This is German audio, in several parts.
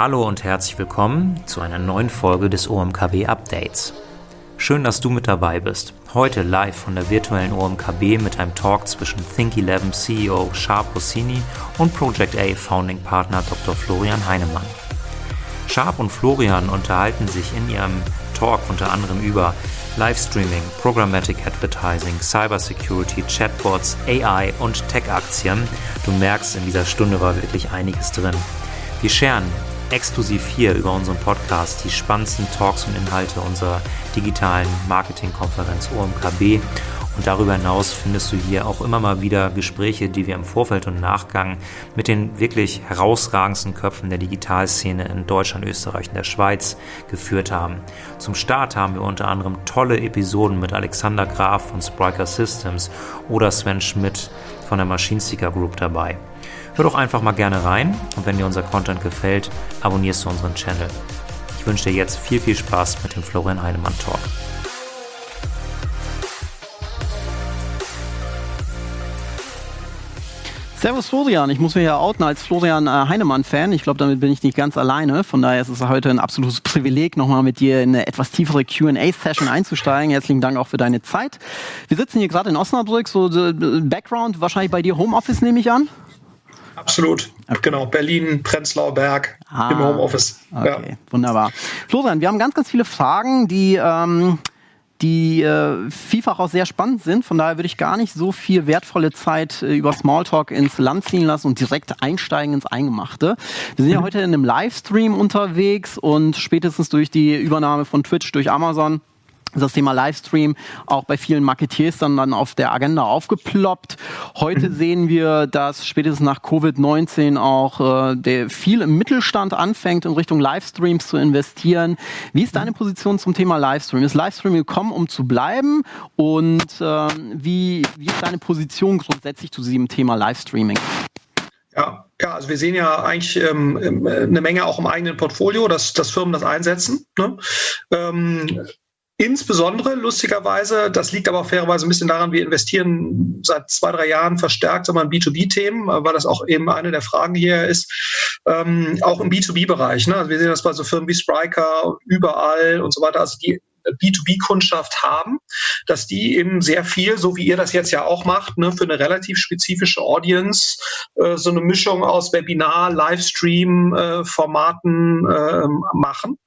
Hallo und herzlich willkommen zu einer neuen Folge des OMKB Updates. Schön, dass du mit dabei bist. Heute live von der virtuellen OMKB mit einem Talk zwischen Think11 CEO Sharp Rossini und Project A Founding Partner Dr. Florian Heinemann. Sharp und Florian unterhalten sich in ihrem Talk unter anderem über Livestreaming, Programmatic Advertising, Cybersecurity, Chatbots, AI und Tech-Aktien. Du merkst, in dieser Stunde war wirklich einiges drin. Wir scheren exklusiv hier über unseren Podcast die spannendsten Talks und Inhalte unserer digitalen Marketingkonferenz OMKB. Und darüber hinaus findest du hier auch immer mal wieder Gespräche, die wir im Vorfeld und Nachgang mit den wirklich herausragendsten Köpfen der Digitalszene in Deutschland, Österreich und der Schweiz geführt haben. Zum Start haben wir unter anderem tolle Episoden mit Alexander Graf von Spriker Systems oder Sven Schmidt von der Machine Seeker Group dabei. Hör doch einfach mal gerne rein und wenn dir unser Content gefällt, abonnierst du unseren Channel. Ich wünsche dir jetzt viel, viel Spaß mit dem Florian Heinemann Talk. Servus Florian, ich muss mich ja outen als Florian äh, Heinemann-Fan. Ich glaube, damit bin ich nicht ganz alleine. Von daher ist es heute ein absolutes Privileg, nochmal mit dir in eine etwas tiefere QA-Session einzusteigen. Herzlichen Dank auch für deine Zeit. Wir sitzen hier gerade in Osnabrück, so Background, wahrscheinlich bei dir Homeoffice nehme ich an. Absolut. Okay. Genau. Berlin, Prenzlauer Berg ah, im Homeoffice. Okay, ja. wunderbar. Florian, wir haben ganz, ganz viele Fragen, die, ähm, die äh, vielfach auch sehr spannend sind. Von daher würde ich gar nicht so viel wertvolle Zeit äh, über Smalltalk ins Land ziehen lassen und direkt einsteigen ins Eingemachte. Wir sind ja mhm. heute in einem Livestream unterwegs und spätestens durch die Übernahme von Twitch durch Amazon das Thema Livestream auch bei vielen Marketeers dann, dann auf der Agenda aufgeploppt. Heute mhm. sehen wir, dass spätestens nach Covid-19 auch äh, der viel im Mittelstand anfängt, in Richtung Livestreams zu investieren. Wie ist deine Position zum Thema Livestream? Ist Livestream gekommen, um zu bleiben? Und äh, wie, wie ist deine Position grundsätzlich zu diesem Thema Livestreaming? Ja, ja, also wir sehen ja eigentlich ähm, ähm eine Menge auch im eigenen Portfolio, dass, dass Firmen das einsetzen. Ne? Ähm, Insbesondere, lustigerweise, das liegt aber auch fairerweise ein bisschen daran, wir investieren seit zwei, drei Jahren verstärkt in B2B-Themen, weil das auch eben eine der Fragen hier ist, ähm, auch im B2B-Bereich. Ne? Also wir sehen das bei so Firmen wie Spriker, überall und so weiter. Also die B2B-Kundschaft haben, dass die eben sehr viel, so wie ihr das jetzt ja auch macht, ne, für eine relativ spezifische Audience äh, so eine Mischung aus Webinar, Livestream, äh, Formaten äh, machen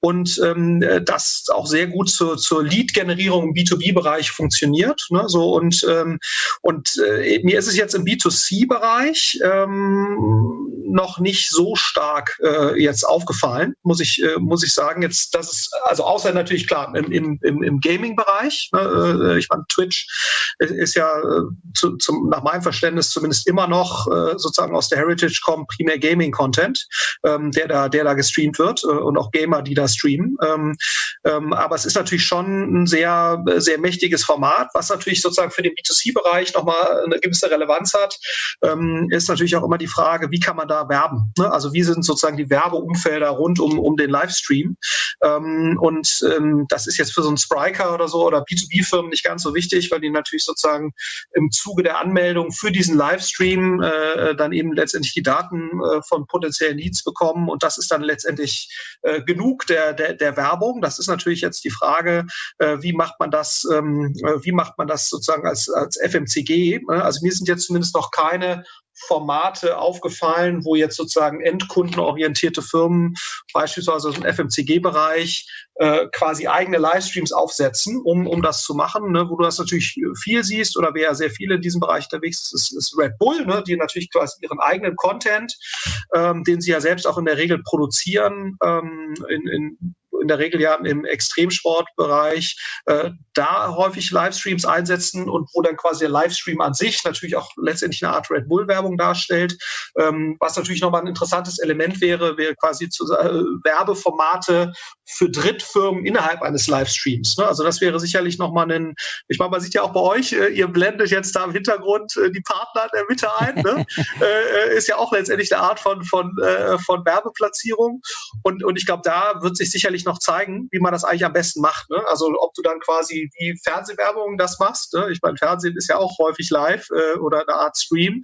und ähm, das auch sehr gut zur, zur Lead-Generierung im B2B-Bereich funktioniert. Ne, so und ähm, und äh, mir ist es jetzt im B2C-Bereich ähm, noch nicht so stark äh, jetzt aufgefallen, muss ich äh, muss ich sagen. Jetzt das ist also außer natürlich klar im, im, im Gaming-Bereich. Ne, äh, ich meine, Twitch ist ja äh, zu, zum, nach meinem Verständnis zumindest immer noch äh, sozusagen aus der Heritage kommt primär Gaming-Content, ähm, der da, der da gestreamt wird und auch Gamer, die da streamen. Ähm, ähm, aber es ist natürlich schon ein sehr, sehr mächtiges Format, was natürlich sozusagen für den B2C-Bereich nochmal eine gewisse Relevanz hat, ist natürlich auch immer die Frage, wie kann man da werben? Ne? Also wie sind sozusagen die Werbeumfelder rund um, um den Livestream? und das ist jetzt für so einen Spriker oder so oder B2B-Firmen nicht ganz so wichtig, weil die natürlich sozusagen im Zuge der Anmeldung für diesen Livestream äh, dann eben letztendlich die Daten äh, von potenziellen Leads bekommen und das ist dann letztendlich äh, genug der, der, der Werbung. Das ist natürlich jetzt die Frage, äh, wie macht man das, ähm, äh, wie macht man das sozusagen als, als FMCG? Also mir sind jetzt zumindest noch keine Formate aufgefallen, wo jetzt sozusagen endkundenorientierte Firmen, beispielsweise aus dem FMCG-Bereich, äh, quasi eigene Livestreams aufsetzen, um, um das zu machen, ne? wo du das natürlich viel siehst oder wer sehr viel in diesem Bereich unterwegs ist, ist, ist Red Bull, ne? die natürlich quasi ihren eigenen Content, ähm, den sie ja selbst auch in der Regel produzieren, ähm, in, in in der Regel ja im Extremsportbereich äh, da häufig Livestreams einsetzen und wo dann quasi der Livestream an sich natürlich auch letztendlich eine Art Red Bull-Werbung darstellt. Ähm, was natürlich nochmal ein interessantes Element wäre, wäre quasi zu, äh, Werbeformate für Drittfirmen innerhalb eines Livestreams. Ne? Also das wäre sicherlich nochmal ein, ich meine, man sieht ja auch bei euch, äh, ihr blendet jetzt da im Hintergrund äh, die Partner in der Mitte ein. Ne? Äh, äh, ist ja auch letztendlich eine Art von, von, äh, von Werbeplatzierung. Und, und ich glaube, da wird sich sicherlich noch noch zeigen, wie man das eigentlich am besten macht. Ne? Also ob du dann quasi wie Fernsehwerbung das machst. Ne? Ich meine, Fernsehen ist ja auch häufig live äh, oder eine Art Stream.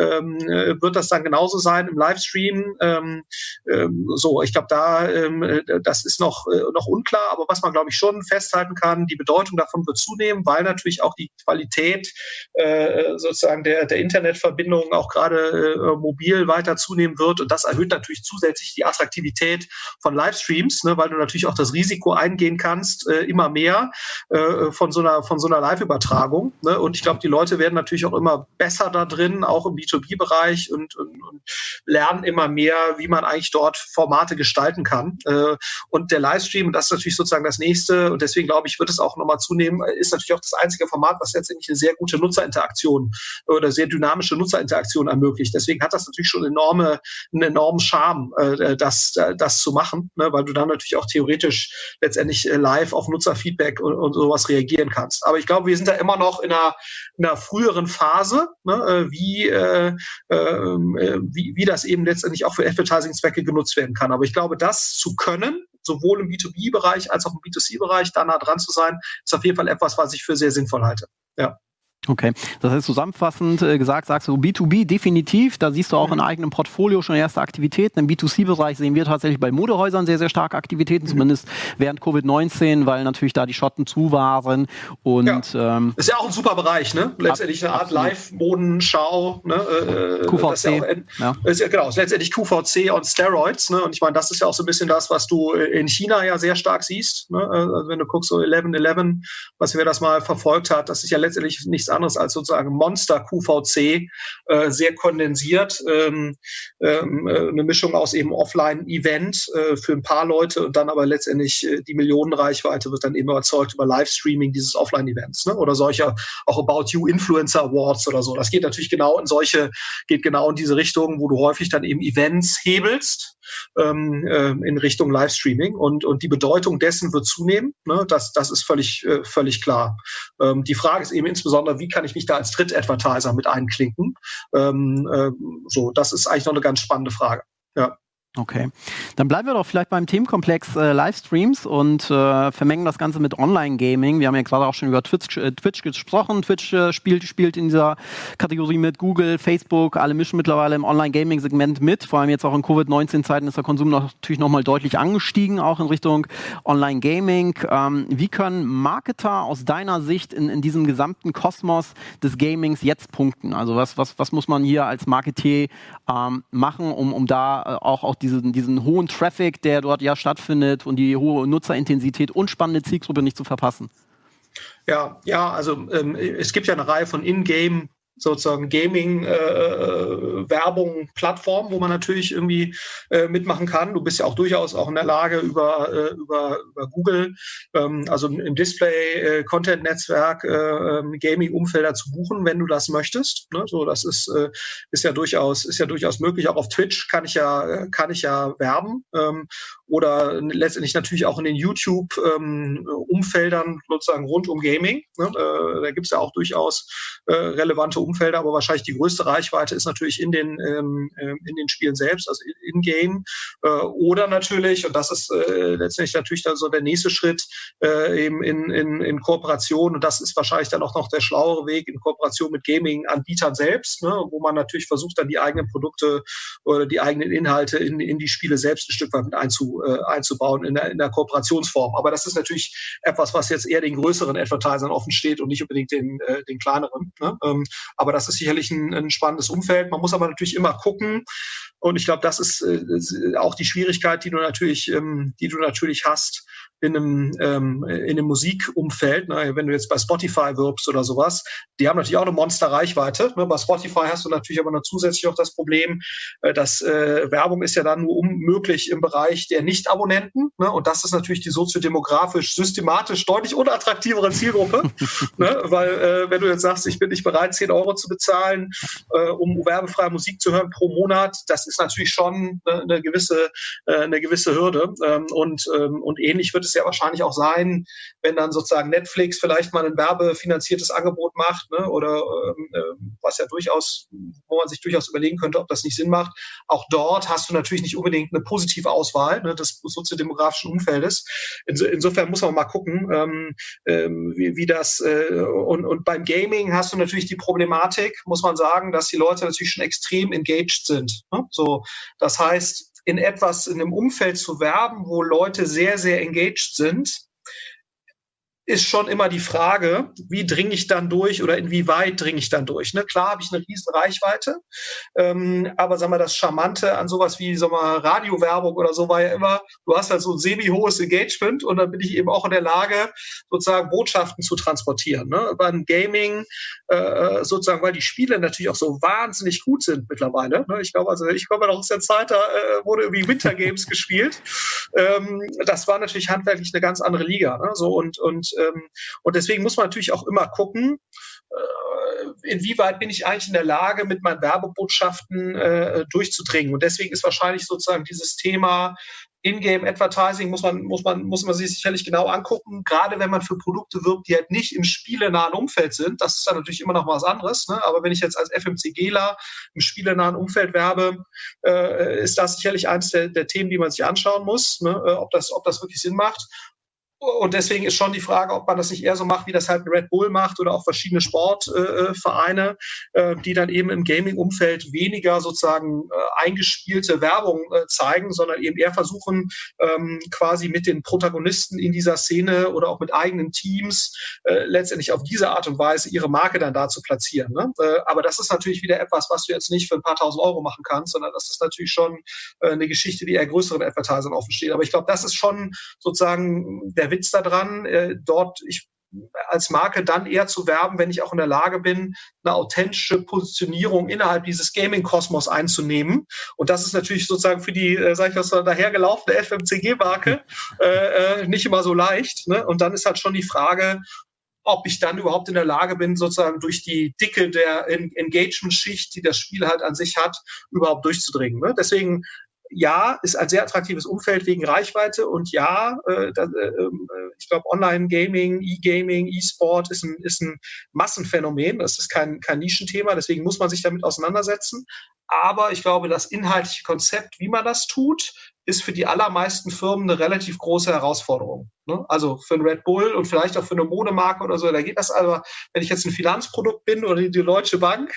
Ähm, äh, wird das dann genauso sein im Livestream? Ähm, ähm, so, ich glaube, da ähm, äh, das ist noch äh, noch unklar. Aber was man glaube ich schon festhalten kann, die Bedeutung davon wird zunehmen, weil natürlich auch die Qualität äh, sozusagen der der Internetverbindung auch gerade äh, mobil weiter zunehmen wird und das erhöht natürlich zusätzlich die Attraktivität von Livestreams, ne, weil du natürlich auch das Risiko eingehen kannst, äh, immer mehr äh, von so einer, von so einer Live-Übertragung. Ne? Und ich glaube, die Leute werden natürlich auch immer besser da drin, auch im B2B-Bereich und, und, und lernen immer mehr, wie man eigentlich dort Formate gestalten kann. Äh, und der Livestream, das ist natürlich sozusagen das nächste, und deswegen glaube ich, wird es auch nochmal zunehmen, ist natürlich auch das einzige Format, was letztendlich eine sehr gute Nutzerinteraktion oder sehr dynamische Nutzerinteraktion ermöglicht. Deswegen hat das natürlich schon enorme, einen enormen Charme, äh, das, das zu machen, ne? weil du dann natürlich auch theoretisch letztendlich äh, live auf Nutzerfeedback und, und sowas reagieren kannst. Aber ich glaube, wir sind da immer noch in einer, in einer früheren Phase, ne? Äh, wie, äh, ähm, äh, wie, wie das eben letztendlich auch für Advertising-Zwecke genutzt werden kann. Aber ich glaube, das zu können, sowohl im B2B-Bereich als auch im B2C-Bereich da nah dran zu sein, ist auf jeden Fall etwas, was ich für sehr sinnvoll halte. Ja. Okay, das heißt zusammenfassend äh, gesagt, sagst du B2B definitiv, da siehst du auch mhm. in eigenem Portfolio schon erste Aktivitäten. Im B2C-Bereich sehen wir tatsächlich bei Modehäusern sehr, sehr starke Aktivitäten, mhm. zumindest während Covid-19, weil natürlich da die Schotten zu waren. Und, ja. ähm, ist ja auch ein super Bereich, ne? Letztendlich eine Art Live-Modenschau. Ne? Äh, QVC. Ja, ja. Ist ja, genau, ist letztendlich QVC on Steroids. Ne? Und ich meine, das ist ja auch so ein bisschen das, was du in China ja sehr stark siehst. Ne? Also wenn du guckst, so 11-11, was wer das mal verfolgt hat, das ist ja letztendlich nichts anderes als sozusagen Monster QVC, äh, sehr kondensiert, ähm, ähm, äh, eine Mischung aus eben Offline-Event äh, für ein paar Leute und dann aber letztendlich äh, die Millionenreichweite wird dann eben erzeugt über Livestreaming dieses Offline-Events ne? oder solcher auch About You Influencer Awards oder so. Das geht natürlich genau in solche, geht genau in diese Richtung, wo du häufig dann eben Events hebelst ähm, äh, in Richtung Livestreaming und, und die Bedeutung dessen wird zunehmen. Ne? Das, das ist völlig, äh, völlig klar. Ähm, die Frage ist eben insbesondere, wie kann ich mich da als Drittadvertiser mit einklinken? Ähm, äh, so, das ist eigentlich noch eine ganz spannende Frage. Ja. Okay, dann bleiben wir doch vielleicht beim Themenkomplex äh, Livestreams und äh, vermengen das Ganze mit Online-Gaming. Wir haben ja gerade auch schon über Twitch, äh, Twitch gesprochen. Twitch äh, spielt, spielt in dieser Kategorie mit Google, Facebook, alle mischen mittlerweile im Online-Gaming-Segment mit. Vor allem jetzt auch in Covid-19-Zeiten ist der Konsum noch, natürlich nochmal deutlich angestiegen, auch in Richtung Online-Gaming. Ähm, wie können Marketer aus deiner Sicht in, in diesem gesamten Kosmos des Gamings jetzt punkten? Also was, was, was muss man hier als Marketier ähm, machen, um, um da äh, auch, auch die diesen, diesen hohen Traffic, der dort ja stattfindet und die hohe Nutzerintensität und spannende Zielgruppe nicht zu verpassen? Ja, ja, also ähm, es gibt ja eine Reihe von In-Game sozusagen Gaming, äh, äh, Plattform, wo man natürlich irgendwie äh, mitmachen kann. Du bist ja auch durchaus auch in der Lage über, äh, über, über Google, ähm, also im Display, äh, Content-Netzwerk, äh, ähm, Gaming-Umfelder zu buchen, wenn du das möchtest. Ne? So, das ist, äh, ist ja durchaus, ist ja durchaus möglich. Auch auf Twitch kann ich ja, kann ich ja werben. Ähm, oder letztendlich natürlich auch in den YouTube-Umfeldern ähm, sozusagen rund um Gaming. Ne? Äh, da gibt's ja auch durchaus äh, relevante Umfelder, aber wahrscheinlich die größte Reichweite ist natürlich in den, ähm, äh, in den Spielen selbst, also in-game. Äh, oder natürlich, und das ist äh, letztendlich natürlich dann so der nächste Schritt, äh, eben in, in, in Kooperation, und das ist wahrscheinlich dann auch noch der schlauere Weg, in Kooperation mit Gaming-Anbietern selbst, ne, wo man natürlich versucht, dann die eigenen Produkte oder die eigenen Inhalte in, in die Spiele selbst ein Stück weit mit einzu, äh, einzubauen in der, in der Kooperationsform. Aber das ist natürlich etwas, was jetzt eher den größeren Advertisern offen steht und nicht unbedingt den, äh, den kleineren. Ne? Ähm, aber das ist sicherlich ein, ein spannendes Umfeld. Man muss aber natürlich immer gucken. Und ich glaube, das ist äh, auch die Schwierigkeit, die du natürlich, ähm, die du natürlich hast, in einem, ähm, in einem Musikumfeld, ne, wenn du jetzt bei Spotify wirbst oder sowas, die haben natürlich auch eine Monsterreichweite. Ne? Bei Spotify hast du natürlich aber noch zusätzlich auch das Problem, äh, dass äh, Werbung ist ja dann nur möglich im Bereich der Nicht-Abonnenten. Ne? Und das ist natürlich die soziodemografisch systematisch deutlich unattraktivere Zielgruppe. ne? Weil äh, wenn du jetzt sagst, ich bin nicht bereit, 10 Euro zu bezahlen, äh, um werbefreie Musik zu hören pro Monat, das ist natürlich schon eine, eine gewisse, äh, eine gewisse Hürde. Ähm, und, ähm, und ähnlich wird es ja wahrscheinlich auch sein, wenn dann sozusagen Netflix vielleicht mal ein werbefinanziertes Angebot macht, ne, oder ähm, äh, was ja durchaus, wo man sich durchaus überlegen könnte, ob das nicht Sinn macht. Auch dort hast du natürlich nicht unbedingt eine positive Auswahl ne, des soziodemografischen Umfeldes. Inso, insofern muss man mal gucken, ähm, ähm, wie, wie das äh, und, und beim Gaming hast du natürlich die Problematik, muss man sagen, dass die Leute natürlich schon extrem engaged sind. Ne? So, das heißt, in etwas, in einem Umfeld zu werben, wo Leute sehr, sehr engaged sind, ist schon immer die Frage, wie dringe ich dann durch oder inwieweit dringe ich dann durch. Ne? Klar habe ich eine riesen Reichweite, ähm, aber sag mal, das Charmante an sowas wie sag mal, Radiowerbung oder so war ja immer, du hast halt so ein semi-hohes Engagement und dann bin ich eben auch in der Lage, sozusagen Botschaften zu transportieren. Ne? Beim Gaming äh, sozusagen, weil die Spiele natürlich auch so wahnsinnig gut sind mittlerweile. Ne? Ich glaube, also ich komme noch aus der Zeit, da äh, wurde irgendwie Winter Games gespielt. Ähm, das war natürlich handwerklich eine ganz andere Liga. Ne? So und und ähm, und deswegen muss man natürlich auch immer gucken, äh, inwieweit bin ich eigentlich in der Lage, mit meinen Werbebotschaften äh, durchzudringen. Und deswegen ist wahrscheinlich sozusagen dieses Thema in-game Advertising muss man, muss man, muss man sich sicherlich genau angucken, gerade wenn man für Produkte wirbt, die halt nicht im spielenahen Umfeld sind. Das ist dann natürlich immer noch was anderes. Ne? Aber wenn ich jetzt als FMCGler im spielenahen Umfeld werbe, äh, ist das sicherlich eines der, der Themen, die man sich anschauen muss, ne? Äh, ob, das, ob das wirklich Sinn macht. Und deswegen ist schon die Frage, ob man das nicht eher so macht, wie das halt Red Bull macht oder auch verschiedene Sportvereine, äh, äh, die dann eben im Gaming-Umfeld weniger sozusagen äh, eingespielte Werbung äh, zeigen, sondern eben eher versuchen, ähm, quasi mit den Protagonisten in dieser Szene oder auch mit eigenen Teams äh, letztendlich auf diese Art und Weise ihre Marke dann da zu platzieren. Ne? Äh, aber das ist natürlich wieder etwas, was du jetzt nicht für ein paar tausend Euro machen kannst, sondern das ist natürlich schon eine Geschichte, die eher größeren Advertisern offen steht. Aber ich glaube, das ist schon sozusagen der der Witz daran, äh, dort ich als Marke dann eher zu werben, wenn ich auch in der Lage bin, eine authentische Positionierung innerhalb dieses Gaming-Kosmos einzunehmen. Und das ist natürlich sozusagen für die, äh, sag ich was, dahergelaufene FMCG-Marke äh, äh, nicht immer so leicht. Ne? Und dann ist halt schon die Frage, ob ich dann überhaupt in der Lage bin, sozusagen durch die Dicke der Engagement-Schicht, die das Spiel halt an sich hat, überhaupt durchzudringen. Ne? Deswegen ja, ist ein sehr attraktives Umfeld wegen Reichweite und ja, äh, da, äh, ähm, äh ich glaube, Online-Gaming, E-Gaming, E-Sport ist ein, ist ein Massenphänomen. Das ist kein, kein Nischenthema, deswegen muss man sich damit auseinandersetzen. Aber ich glaube, das inhaltliche Konzept, wie man das tut, ist für die allermeisten Firmen eine relativ große Herausforderung. Ne? Also für ein Red Bull und vielleicht auch für eine Modemarke oder so, da geht das aber, wenn ich jetzt ein Finanzprodukt bin oder die, die Deutsche Bank,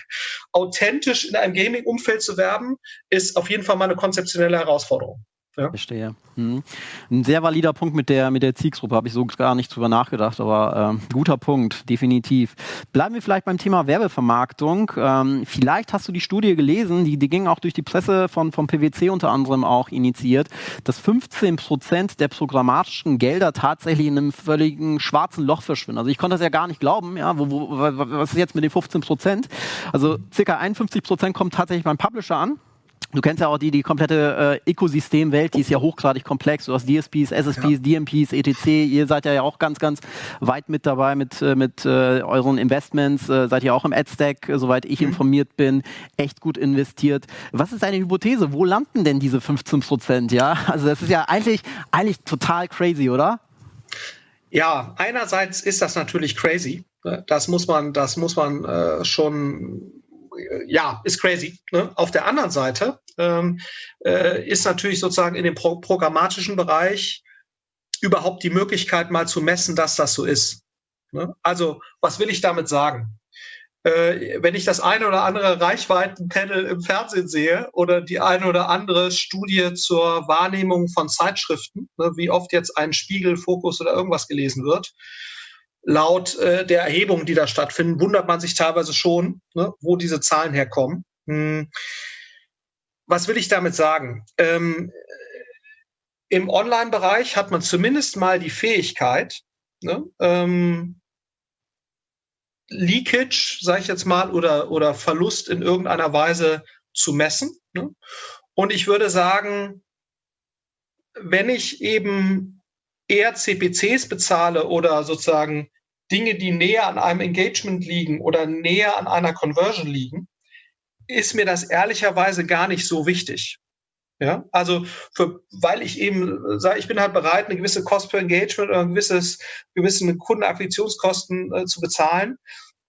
authentisch in einem Gaming-Umfeld zu werben, ist auf jeden Fall mal eine konzeptionelle Herausforderung. Ja. Verstehe. Hm. Ein sehr valider Punkt mit der, mit der Zielgruppe, habe ich so gar nicht drüber nachgedacht, aber ähm, guter Punkt, definitiv. Bleiben wir vielleicht beim Thema Werbevermarktung. Ähm, vielleicht hast du die Studie gelesen, die, die ging auch durch die Presse von, vom PwC unter anderem auch initiiert, dass 15 Prozent der programmatischen Gelder tatsächlich in einem völligen schwarzen Loch verschwinden. Also ich konnte das ja gar nicht glauben, ja, wo, wo, was ist jetzt mit den 15 Prozent? Also circa 51 Prozent kommt tatsächlich beim Publisher an, Du kennst ja auch die, die komplette äh, Ökosystemwelt, die ist ja hochgradig komplex. Du hast DSPs, SSPs, ja. DMPs, etc. Ihr seid ja auch ganz, ganz weit mit dabei mit, äh, mit äh, euren Investments. Äh, seid ihr auch im AdStack, äh, soweit ich mhm. informiert bin, echt gut investiert. Was ist deine Hypothese? Wo landen denn diese 15 Prozent? Ja, also das ist ja eigentlich, eigentlich total crazy, oder? Ja, einerseits ist das natürlich crazy. Das muss man, das muss man äh, schon ja, ist crazy. Ne? Auf der anderen Seite ähm, äh, ist natürlich sozusagen in dem pro programmatischen Bereich überhaupt die Möglichkeit mal zu messen, dass das so ist. Ne? Also, was will ich damit sagen? Äh, wenn ich das eine oder andere Reichweitenpanel im Fernsehen sehe oder die eine oder andere Studie zur Wahrnehmung von Zeitschriften, ne, wie oft jetzt ein Spiegel, Fokus oder irgendwas gelesen wird, laut äh, der Erhebungen, die da stattfinden, wundert man sich teilweise schon, ne, wo diese Zahlen herkommen. Hm. Was will ich damit sagen? Ähm, Im Online-Bereich hat man zumindest mal die Fähigkeit, ne, ähm, Leakage, sage ich jetzt mal, oder, oder Verlust in irgendeiner Weise zu messen. Ne? Und ich würde sagen, wenn ich eben eher CPCs bezahle oder sozusagen Dinge, die näher an einem Engagement liegen oder näher an einer Conversion liegen, ist mir das ehrlicherweise gar nicht so wichtig. Ja, also für, weil ich eben sage, ich bin halt bereit, eine gewisse Cost per Engagement oder ein gewisses, gewisse Kundenakquisitionskosten äh, zu bezahlen.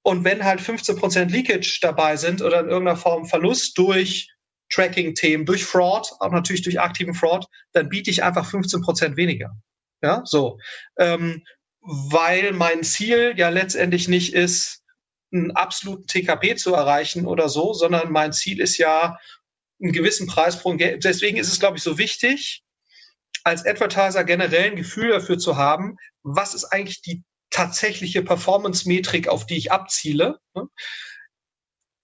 Und wenn halt 15 Prozent Leakage dabei sind oder in irgendeiner Form Verlust durch Tracking-Themen, durch Fraud, auch natürlich durch aktiven Fraud, dann biete ich einfach 15 Prozent weniger. Ja, so. Ähm, weil mein Ziel ja letztendlich nicht ist, einen absoluten TKP zu erreichen oder so, sondern mein Ziel ist ja, einen gewissen Preis pro Geld. Deswegen ist es, glaube ich, so wichtig, als Advertiser generell ein Gefühl dafür zu haben, was ist eigentlich die tatsächliche Performance-Metrik, auf die ich abziele.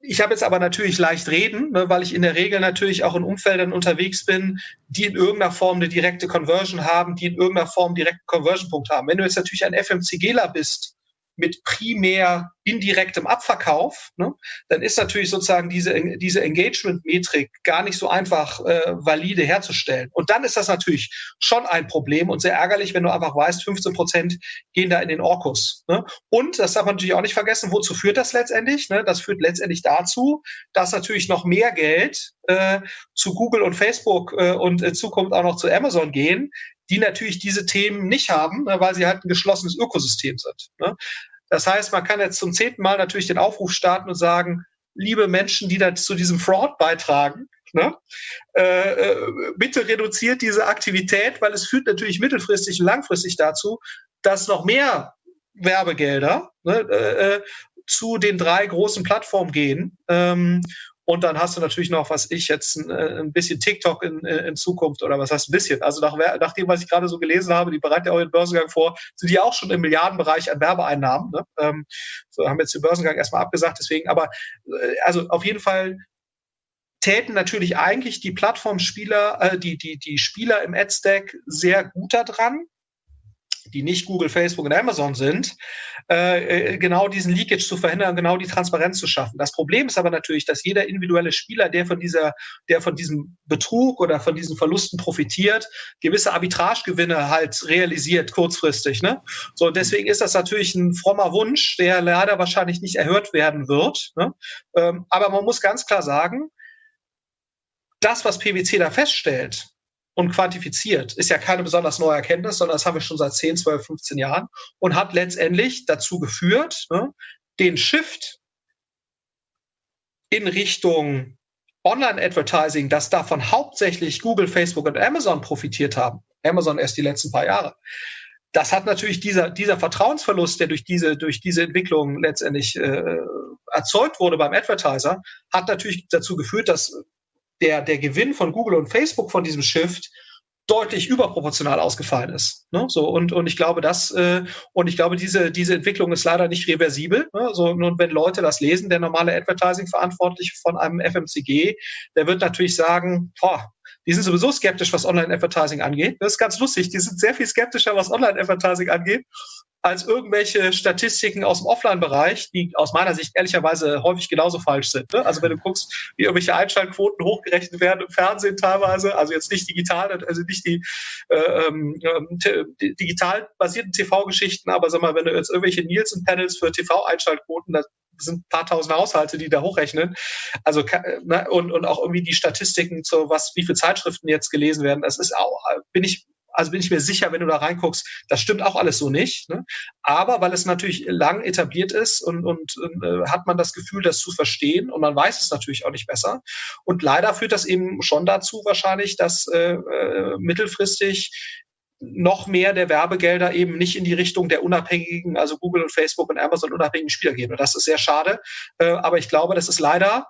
Ich habe jetzt aber natürlich leicht reden, ne, weil ich in der Regel natürlich auch in Umfeldern unterwegs bin, die in irgendeiner Form eine direkte Conversion haben, die in irgendeiner Form direkten Conversion-Punkt haben. Wenn du jetzt natürlich ein FMCGler bist, mit primär indirektem Abverkauf, ne, dann ist natürlich sozusagen diese, diese Engagement-Metrik gar nicht so einfach äh, valide herzustellen. Und dann ist das natürlich schon ein Problem und sehr ärgerlich, wenn du einfach weißt, 15 Prozent gehen da in den Orkus. Ne? Und, das darf man natürlich auch nicht vergessen, wozu führt das letztendlich? Ne? Das führt letztendlich dazu, dass natürlich noch mehr Geld äh, zu Google und Facebook äh, und in Zukunft auch noch zu Amazon gehen, die natürlich diese Themen nicht haben, ne, weil sie halt ein geschlossenes Ökosystem sind. Ne? Das heißt, man kann jetzt zum zehnten Mal natürlich den Aufruf starten und sagen, liebe Menschen, die da zu diesem Fraud beitragen, ne, äh, äh, bitte reduziert diese Aktivität, weil es führt natürlich mittelfristig und langfristig dazu, dass noch mehr Werbegelder ne, äh, äh zu den drei großen Plattformen gehen. Ähm, und dann hast du natürlich noch, was ich jetzt ein, äh, ein bisschen TikTok in, äh, in Zukunft oder was heißt ein bisschen. Also nach, nach dem, was ich gerade so gelesen habe, die bereiten ja auch den Börsengang vor, sind die auch schon im Milliardenbereich an Werbeeinnahmen. Ne? Ähm, so haben jetzt den Börsengang erstmal abgesagt, deswegen. Aber äh, also auf jeden Fall täten natürlich eigentlich die Plattformspieler, äh, die, die, die Spieler im Ad-Stack sehr gut daran, die nicht Google, Facebook und Amazon sind, äh, äh, genau diesen Leakage zu verhindern, genau die Transparenz zu schaffen. Das Problem ist aber natürlich, dass jeder individuelle Spieler, der von dieser, der von diesem Betrug oder von diesen Verlusten profitiert, gewisse Arbitragegewinne halt realisiert kurzfristig. Ne? So, deswegen ist das natürlich ein frommer Wunsch, der leider wahrscheinlich nicht erhört werden wird. Ne? Ähm, aber man muss ganz klar sagen, das, was PwC da feststellt, und quantifiziert. Ist ja keine besonders neue Erkenntnis, sondern das haben wir schon seit 10, 12, 15 Jahren und hat letztendlich dazu geführt, ne, den Shift in Richtung Online-Advertising, dass davon hauptsächlich Google, Facebook und Amazon profitiert haben. Amazon erst die letzten paar Jahre. Das hat natürlich dieser, dieser Vertrauensverlust, der durch diese, durch diese Entwicklung letztendlich äh, erzeugt wurde beim Advertiser, hat natürlich dazu geführt, dass der, der Gewinn von Google und Facebook von diesem Shift deutlich überproportional ausgefallen ist. Ne? So und und ich glaube, das äh, und ich glaube, diese diese Entwicklung ist leider nicht reversibel. Ne? So und wenn Leute das lesen, der normale Advertising-Verantwortliche von einem FMCG, der wird natürlich sagen, boah, die sind sowieso skeptisch, was Online-Advertising angeht. Das ist ganz lustig. Die sind sehr viel skeptischer, was Online-Advertising angeht als irgendwelche Statistiken aus dem Offline-Bereich, die aus meiner Sicht ehrlicherweise häufig genauso falsch sind. Ne? Also wenn du guckst, wie irgendwelche Einschaltquoten hochgerechnet werden im Fernsehen teilweise, also jetzt nicht digital, also nicht die äh, ähm, digital basierten TV-Geschichten, aber sag mal, wenn du jetzt irgendwelche Nielsen-Panels für TV-Einschaltquoten, das sind ein paar tausend Haushalte, die da hochrechnen. Also ne, und, und auch irgendwie die Statistiken zu was, wie viele Zeitschriften jetzt gelesen werden, das ist auch, bin ich also bin ich mir sicher, wenn du da reinguckst, das stimmt auch alles so nicht. Ne? Aber weil es natürlich lang etabliert ist und, und äh, hat man das Gefühl, das zu verstehen und man weiß es natürlich auch nicht besser. Und leider führt das eben schon dazu wahrscheinlich, dass äh, äh, mittelfristig noch mehr der Werbegelder eben nicht in die Richtung der unabhängigen, also Google und Facebook und Amazon unabhängigen Spieler gehen. Und das ist sehr schade. Äh, aber ich glaube, das ist leider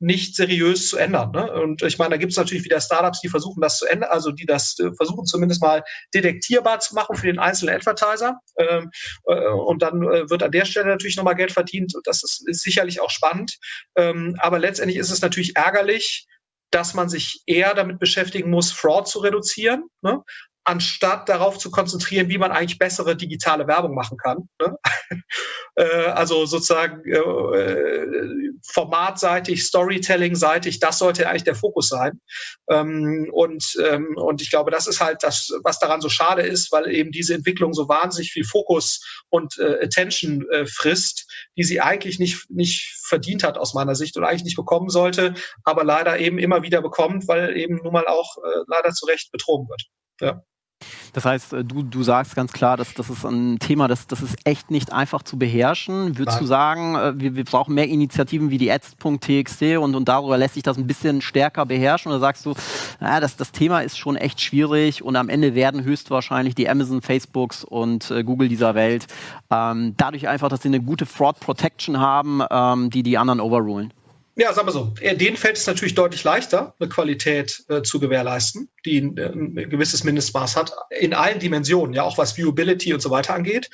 nicht seriös zu ändern. Ne? Und ich meine, da gibt es natürlich wieder Startups, die versuchen das zu ändern, also die das äh, versuchen zumindest mal detektierbar zu machen für den einzelnen Advertiser. Ähm, äh, und dann äh, wird an der Stelle natürlich nochmal Geld verdient. Und das ist, ist sicherlich auch spannend. Ähm, aber letztendlich ist es natürlich ärgerlich, dass man sich eher damit beschäftigen muss, Fraud zu reduzieren. Ne? Anstatt darauf zu konzentrieren, wie man eigentlich bessere digitale Werbung machen kann. Ne? äh, also sozusagen äh, äh, formatseitig, Storytelling-seitig, das sollte eigentlich der Fokus sein. Ähm, und, ähm, und ich glaube, das ist halt das, was daran so schade ist, weil eben diese Entwicklung so wahnsinnig viel Fokus und äh, Attention äh, frisst, die sie eigentlich nicht, nicht verdient hat aus meiner Sicht und eigentlich nicht bekommen sollte, aber leider eben immer wieder bekommt, weil eben nun mal auch äh, leider zu Recht betrogen wird. Ja. Das heißt, äh, du, du sagst ganz klar, dass das ist ein Thema, das, das ist echt nicht einfach zu beherrschen. Würdest Nein. du sagen, äh, wir, wir brauchen mehr Initiativen wie die ads.txt und, und darüber lässt sich das ein bisschen stärker beherrschen? Oder sagst du, ja, das, das Thema ist schon echt schwierig und am Ende werden höchstwahrscheinlich die Amazon, Facebooks und äh, Google dieser Welt ähm, dadurch einfach, dass sie eine gute Fraud Protection haben, ähm, die die anderen overrulen? Ja, sagen wir so. Denen fällt es natürlich deutlich leichter, eine Qualität äh, zu gewährleisten, die ein, ein, gewisses Mindestmaß hat, in allen Dimensionen, ja auch was Viewability und so weiter angeht.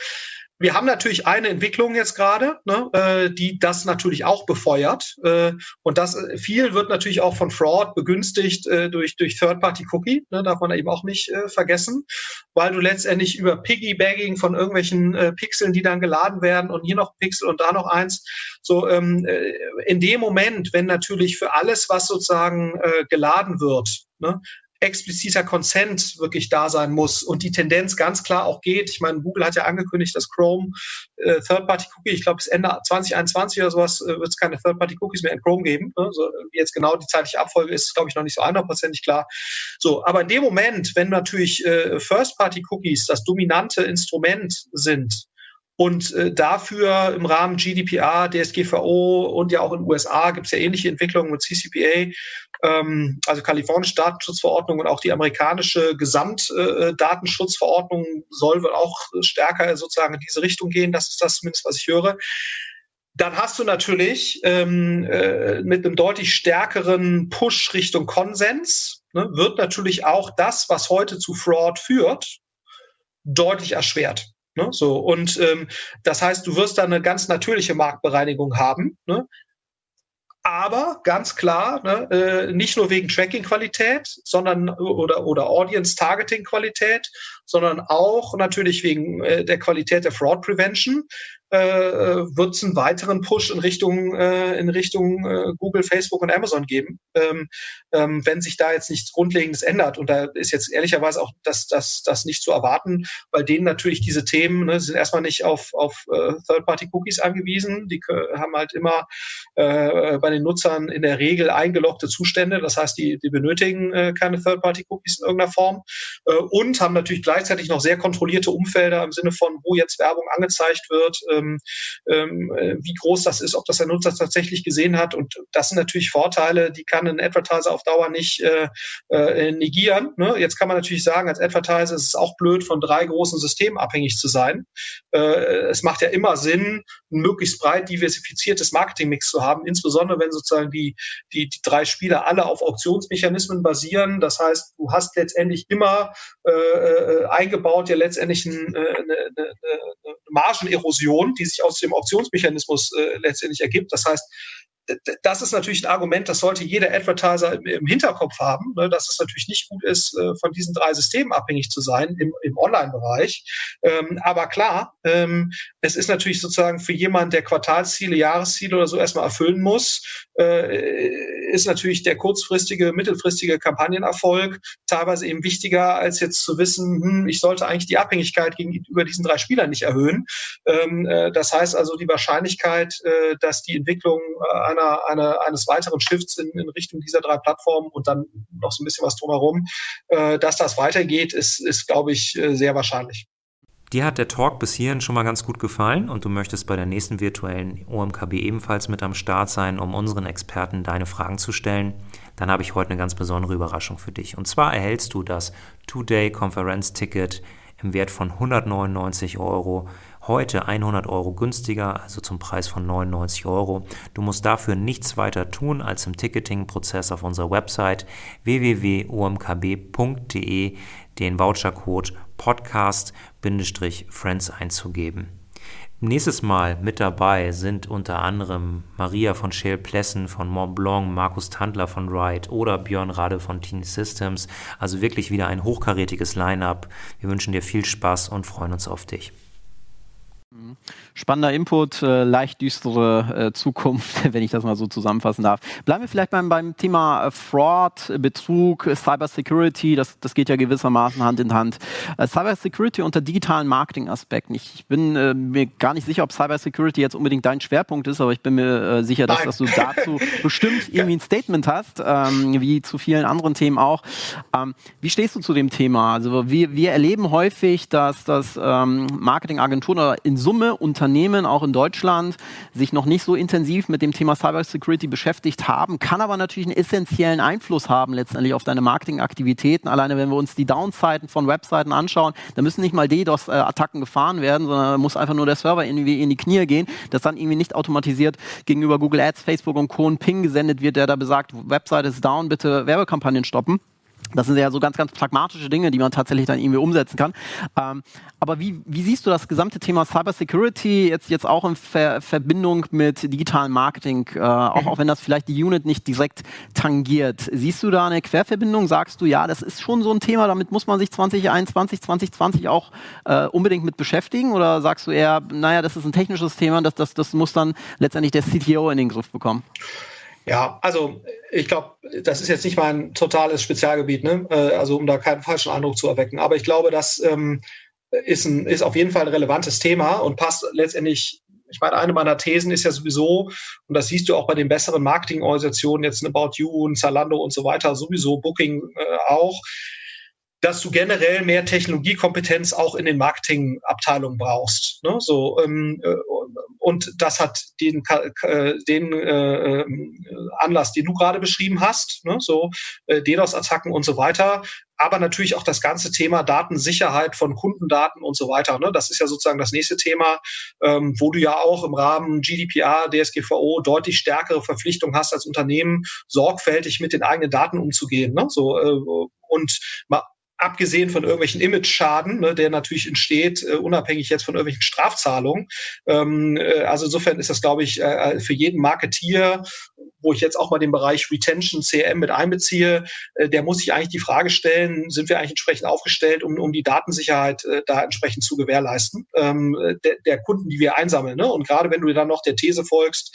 Wir haben natürlich eine Entwicklung jetzt gerade, ne, äh, die das natürlich auch befeuert. Äh, und das äh, viel wird natürlich auch von Fraud begünstigt äh, durch, durch Third-Party-Cookie, ne, darf man eben auch nicht äh, vergessen, weil du letztendlich über Piggybagging von irgendwelchen äh, Pixeln, die dann geladen werden und hier noch Pixel und da noch eins, so ähm, äh, in dem Moment, wenn natürlich für alles, was sozusagen äh, geladen wird, ne, expliziter Consent wirklich da sein muss und die Tendenz ganz klar auch geht. Ich meine, Google hat ja angekündigt, dass Chrome äh, Third-Party-Cookie, ich glaube bis Ende 2021 oder sowas äh, wird es keine Third-Party-Cookies mehr in Chrome geben. Ne? So, jetzt genau die zeitliche Abfolge ist, glaube ich, noch nicht so hundertprozentig klar. So, aber in dem Moment, wenn natürlich äh, First-Party-Cookies das dominante Instrument sind, und äh, dafür im Rahmen GDPR, DSGVO und ja auch in den USA gibt es ja ähnliche Entwicklungen mit CCPA, ähm, also kalifornische Datenschutzverordnung und auch die amerikanische Gesamtdatenschutzverordnung äh, soll wohl auch stärker sozusagen in diese Richtung gehen. Das ist das zumindest, was ich höre dann hast du natürlich ähm, äh, mit einem deutlich stärkeren Push Richtung Konsens, ne, wird natürlich auch das, was heute zu Fraud führt, deutlich erschwert. Ne? So, und ähm, das heißt, du wirst da eine ganz natürliche Marktbereinigung haben. Ne? Aber ganz klar, ne, äh, nicht nur wegen Tracking-Qualität, sondern oder, oder Audience-Targeting-Qualität, sondern auch natürlich wegen äh, der Qualität der Fraud Prevention äh, wird es einen weiteren Push in Richtung, äh, in Richtung äh, Google, Facebook und Amazon geben, ähm, ähm, wenn sich da jetzt nichts Grundlegendes ändert. Und da ist jetzt ehrlicherweise auch das, das, das nicht zu erwarten, weil denen natürlich diese Themen ne, sind erstmal nicht auf, auf äh, Third-Party-Cookies angewiesen. Die haben halt immer äh, bei den Nutzern in der Regel eingeloggte Zustände. Das heißt, die, die benötigen äh, keine Third-Party-Cookies in irgendeiner Form äh, und haben natürlich gleichzeitig noch sehr kontrollierte Umfelder im Sinne von, wo jetzt Werbung angezeigt wird, ähm, ähm, wie groß das ist, ob das der Nutzer tatsächlich gesehen hat. Und das sind natürlich Vorteile, die kann ein Advertiser auf Dauer nicht äh, äh, negieren. Ne? Jetzt kann man natürlich sagen, als Advertiser ist es auch blöd, von drei großen Systemen abhängig zu sein. Äh, es macht ja immer Sinn, ein möglichst breit diversifiziertes Marketingmix zu haben, insbesondere wenn sozusagen die, die, die drei Spieler alle auf Auktionsmechanismen basieren. Das heißt, du hast letztendlich immer äh, äh eingebaut ja letztendlich äh, eine, eine, eine Margenerosion Erosion, die sich aus dem Auktionsmechanismus äh, letztendlich ergibt. Das heißt, das ist natürlich ein Argument, das sollte jeder Advertiser im, Hinterkopf haben, ne, dass es natürlich nicht gut ist, äh, von diesen drei Systemen abhängig zu sein im, im Online-Bereich. Ähm, aber klar, ähm, es ist natürlich sozusagen für jemanden, der Quartalsziele, Jahresziele oder so erstmal erfüllen muss, äh, ist natürlich der kurzfristige, mittelfristige Kampagnenerfolg teilweise eben wichtiger, als jetzt zu wissen, hm, ich sollte eigentlich die Abhängigkeit gegenüber diesen drei Spielern nicht erhöhen. Ähm, äh, das heißt also, die Wahrscheinlichkeit, äh, dass die Entwicklung äh, einer, einer, eines weiteren Shifts in, in Richtung dieser drei Plattformen und dann noch so ein bisschen was drumherum, äh, dass das weitergeht, ist, ist glaube ich, äh, sehr wahrscheinlich. Dir hat der Talk bis hierhin schon mal ganz gut gefallen und du möchtest bei der nächsten virtuellen OMKB ebenfalls mit am Start sein, um unseren Experten deine Fragen zu stellen, dann habe ich heute eine ganz besondere Überraschung für dich. Und zwar erhältst du das Two-Day-Konferenz-Ticket im Wert von 199 Euro heute 100 Euro günstiger, also zum Preis von 99 Euro. Du musst dafür nichts weiter tun, als im Ticketing-Prozess auf unserer Website www.omkb.de den Vouchercode Podcast-Friends einzugeben. Nächstes Mal mit dabei sind unter anderem Maria von Shale Plessen von Mont Blanc, Markus Tandler von Ride oder Björn Rade von Teen Systems. Also wirklich wieder ein hochkarätiges Line-up. Wir wünschen dir viel Spaß und freuen uns auf dich. 嗯。Spannender Input, äh, leicht düstere äh, Zukunft, wenn ich das mal so zusammenfassen darf. Bleiben wir vielleicht beim, beim Thema äh, Fraud, Betrug, Cyber Security. Das, das geht ja gewissermaßen Hand in Hand. Äh, Cyber Security unter digitalen Marketing-Aspekten. Ich, ich bin äh, mir gar nicht sicher, ob Cyber Security jetzt unbedingt dein Schwerpunkt ist, aber ich bin mir äh, sicher, dass, dass, du dazu bestimmt irgendwie ein Statement hast, ähm, wie zu vielen anderen Themen auch. Ähm, wie stehst du zu dem Thema? Also wir, wir erleben häufig, dass, dass ähm, Marketingagenturen oder in Summe Unternehmen auch in Deutschland sich noch nicht so intensiv mit dem Thema Cybersecurity beschäftigt haben, kann aber natürlich einen essentiellen Einfluss haben letztendlich auf deine Marketingaktivitäten. Alleine wenn wir uns die Downseiten von Webseiten anschauen, da müssen nicht mal DDoS-Attacken gefahren werden, sondern muss einfach nur der Server irgendwie in die Knie gehen, dass dann irgendwie nicht automatisiert gegenüber Google Ads, Facebook und Co. ein Ping gesendet wird, der da besagt, Website ist down, bitte Werbekampagnen stoppen. Das sind ja so ganz, ganz pragmatische Dinge, die man tatsächlich dann irgendwie umsetzen kann. Ähm, aber wie, wie siehst du das gesamte Thema Cybersecurity jetzt, jetzt auch in Ver Verbindung mit digitalem Marketing, äh, auch, mhm. auch wenn das vielleicht die Unit nicht direkt tangiert? Siehst du da eine Querverbindung? Sagst du, ja, das ist schon so ein Thema, damit muss man sich 2021, 2020 auch äh, unbedingt mit beschäftigen? Oder sagst du eher, naja, das ist ein technisches Thema, das, das, das muss dann letztendlich der CTO in den Griff bekommen? Ja, also ich glaube, das ist jetzt nicht mein totales Spezialgebiet, ne? Äh, also um da keinen falschen Eindruck zu erwecken. Aber ich glaube, das ähm, ist, ein, ist auf jeden Fall ein relevantes Thema und passt letztendlich ich meine, eine meiner Thesen ist ja sowieso, und das siehst du auch bei den besseren Marketingorganisationen, jetzt About You und Zalando und so weiter, sowieso Booking äh, auch, dass du generell mehr Technologiekompetenz auch in den Marketingabteilungen brauchst. Ne? So, ähm, äh, und das hat den, äh, den äh, Anlass, den du gerade beschrieben hast, ne? so äh, DDoS-Attacken und so weiter, aber natürlich auch das ganze Thema Datensicherheit von Kundendaten und so weiter. Ne? Das ist ja sozusagen das nächste Thema, ähm, wo du ja auch im Rahmen GDPR, DSGVO deutlich stärkere Verpflichtungen hast als Unternehmen, sorgfältig mit den eigenen Daten umzugehen. Ne? So, äh, und mal abgesehen von irgendwelchen Image-Schaden, ne, der natürlich entsteht, äh, unabhängig jetzt von irgendwelchen Strafzahlungen. Ähm, äh, also insofern ist das, glaube ich, äh, für jeden Marketier, wo ich jetzt auch mal den Bereich Retention, CM mit einbeziehe, äh, der muss sich eigentlich die Frage stellen, sind wir eigentlich entsprechend aufgestellt, um, um die Datensicherheit äh, da entsprechend zu gewährleisten, ähm, der, der Kunden, die wir einsammeln. Ne? Und gerade wenn du dann noch der These folgst,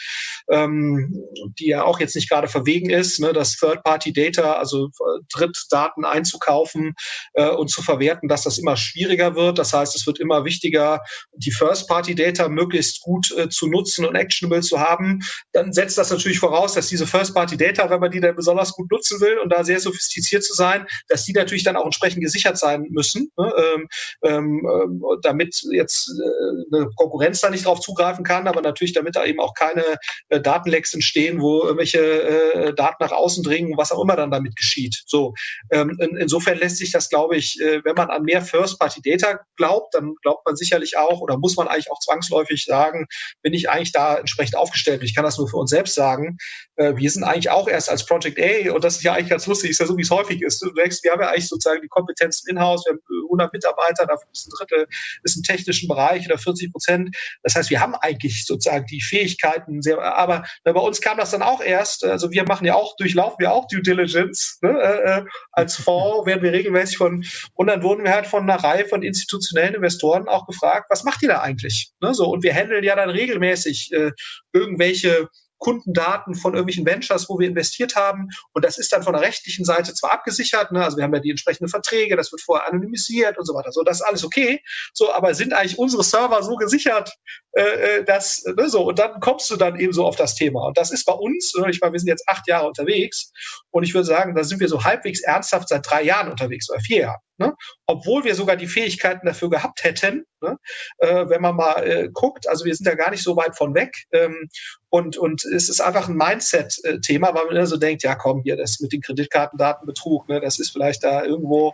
ähm, die ja auch jetzt nicht gerade verwegen ist, ne, das Third-Party-Data, also äh, Drittdaten einzukaufen, äh, und zu verwerten, dass das immer schwieriger wird. Das heißt, es wird immer wichtiger, die First-Party-Data möglichst gut äh, zu nutzen und actionable zu haben. Dann setzt das natürlich voraus, dass diese First-Party-Data, wenn man die dann besonders gut nutzen will und da sehr sophistiziert zu sein, dass die natürlich dann auch entsprechend gesichert sein müssen, ne? ähm, ähm, äh, damit jetzt äh, eine Konkurrenz da nicht drauf zugreifen kann, aber natürlich damit da eben auch keine äh, Datenlecks entstehen, wo irgendwelche äh, Daten nach außen dringen, was auch immer dann damit geschieht. So, ähm, in, insofern lässt sich das das, glaube ich, äh, wenn man an mehr First-Party-Data glaubt, dann glaubt man sicherlich auch oder muss man eigentlich auch zwangsläufig sagen, bin ich eigentlich da entsprechend aufgestellt. Ich kann das nur für uns selbst sagen. Äh, wir sind eigentlich auch erst als Project A und das ist ja eigentlich ganz lustig, ist ja so, wie es häufig ist. Du denkst, wir haben ja eigentlich sozusagen die Kompetenzen in-house, wir haben 100 Mitarbeiter, davon ist ein Drittel ist im technischen Bereich oder 40 Prozent. Das heißt, wir haben eigentlich sozusagen die Fähigkeiten, sehr, aber bei uns kam das dann auch erst, also wir machen ja auch, durchlaufen wir auch Due Diligence. Ne? Äh, äh als Fonds werden wir regelmäßig regelmäßig von, und dann wurden wir halt von einer Reihe von institutionellen Investoren auch gefragt, was macht ihr da eigentlich? Ne, so, und wir handeln ja dann regelmäßig äh, irgendwelche Kundendaten von irgendwelchen Ventures, wo wir investiert haben. Und das ist dann von der rechtlichen Seite zwar abgesichert, ne? also wir haben ja die entsprechenden Verträge, das wird vorher anonymisiert und so weiter. So, das ist alles okay. So, aber sind eigentlich unsere Server so gesichert, äh, äh dass, ne, so, und dann kommst du dann eben so auf das Thema. Und das ist bei uns, ne, ich meine, wir sind jetzt acht Jahre unterwegs und ich würde sagen, da sind wir so halbwegs ernsthaft seit drei Jahren unterwegs oder vier Jahren. Ne? Obwohl wir sogar die Fähigkeiten dafür gehabt hätten, ne? äh, wenn man mal äh, guckt. Also wir sind ja gar nicht so weit von weg. Ähm, und, und es ist einfach ein Mindset-Thema, weil man so denkt, ja komm, hier, das mit den Kreditkartendatenbetrug, ne, das ist vielleicht da irgendwo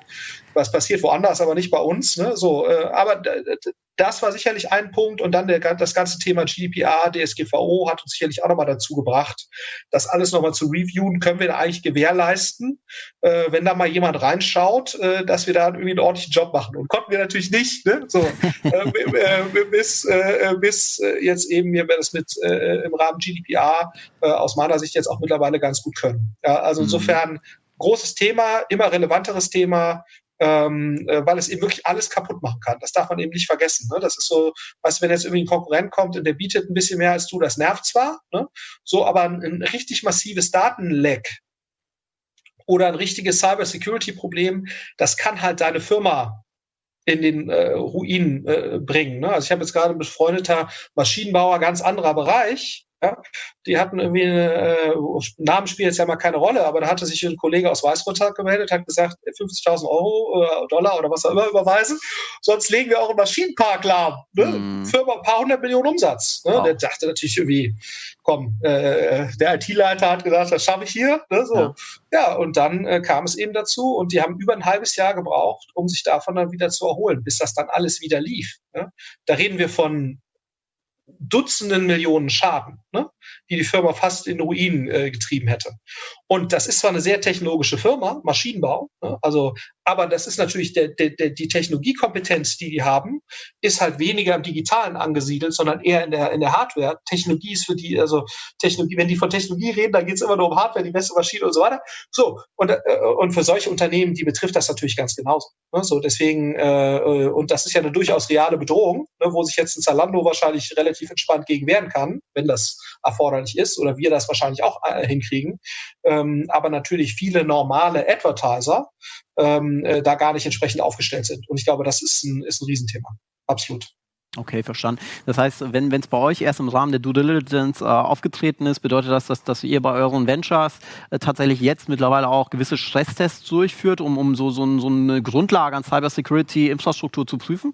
was passiert woanders, aber nicht bei uns. Ne? So, äh, aber das war sicherlich ein Punkt und dann der, das ganze Thema GDPR, DSGVO hat uns sicherlich auch nochmal dazu gebracht, das alles nochmal zu reviewen, können wir da eigentlich gewährleisten, äh, wenn da mal jemand reinschaut, äh, dass wir da irgendwie einen ordentlichen Job machen. Und konnten wir natürlich nicht, ne? so, äh, äh bis, äh, bis jetzt eben wir das mit im Rahmen GDPR aus meiner Sicht jetzt auch mittlerweile ganz gut können. Ja, also mhm. insofern großes Thema, immer relevanteres Thema ähm, äh, weil es eben wirklich alles kaputt machen kann. Das darf man eben nicht vergessen. Ne? Das ist so, weißt du, wenn jetzt irgendwie ein Konkurrent kommt und der bietet ein bisschen mehr als du, das nervt zwar, ne? so aber ein, ein richtig massives Datenleck oder ein richtiges Cybersecurity-Problem, das kann halt deine Firma in den äh, Ruinen äh, bringen. Ne? Also ich habe jetzt gerade ein befreundeter Maschinenbauer, ganz anderer Bereich, ja, die hatten irgendwie äh, Namen spielen jetzt ja mal keine Rolle, aber da hatte sich ein Kollege aus Weißrussland gemeldet, hat gesagt, 50.000 Euro äh, Dollar oder was auch immer überweisen, sonst legen wir auch einen Maschinenpark lahm. Ne? Mm. Firma ein paar hundert Millionen Umsatz. Ne? Wow. Der dachte natürlich irgendwie, komm, äh, der IT-Leiter hat gesagt, das schaffe ich hier. Ne? So. Ja. ja, und dann äh, kam es eben dazu und die haben über ein halbes Jahr gebraucht, um sich davon dann wieder zu erholen, bis das dann alles wieder lief. Ne? Da reden wir von Dutzenden Millionen Schaden, ne, die die Firma fast in Ruinen äh, getrieben hätte. Und das ist zwar eine sehr technologische Firma, Maschinenbau, ne, also, aber das ist natürlich der, der, der, die Technologiekompetenz, die die haben, ist halt weniger im Digitalen angesiedelt, sondern eher in der, in der Hardware. Technologie ist für die, also Technologie, wenn die von Technologie reden, dann geht es immer nur um Hardware, die beste Maschine und so weiter. So, und, äh, und für solche Unternehmen, die betrifft das natürlich ganz genauso. Ne, so, deswegen, äh, und das ist ja eine durchaus reale Bedrohung, ne, wo sich jetzt ein Zalando wahrscheinlich relativ entspannt gegen wehren kann, wenn das erforderlich ist, oder wir das wahrscheinlich auch äh, hinkriegen ähm, aber natürlich viele normale Advertiser ähm, äh, da gar nicht entsprechend aufgestellt sind. Und ich glaube, das ist ein, ist ein Riesenthema. Absolut. Okay, verstanden. Das heißt, wenn es bei euch erst im Rahmen der Due Diligence äh, aufgetreten ist, bedeutet das, dass, dass ihr bei euren Ventures äh, tatsächlich jetzt mittlerweile auch gewisse Stresstests durchführt, um, um so, so, so eine Grundlage an Cybersecurity-Infrastruktur zu prüfen?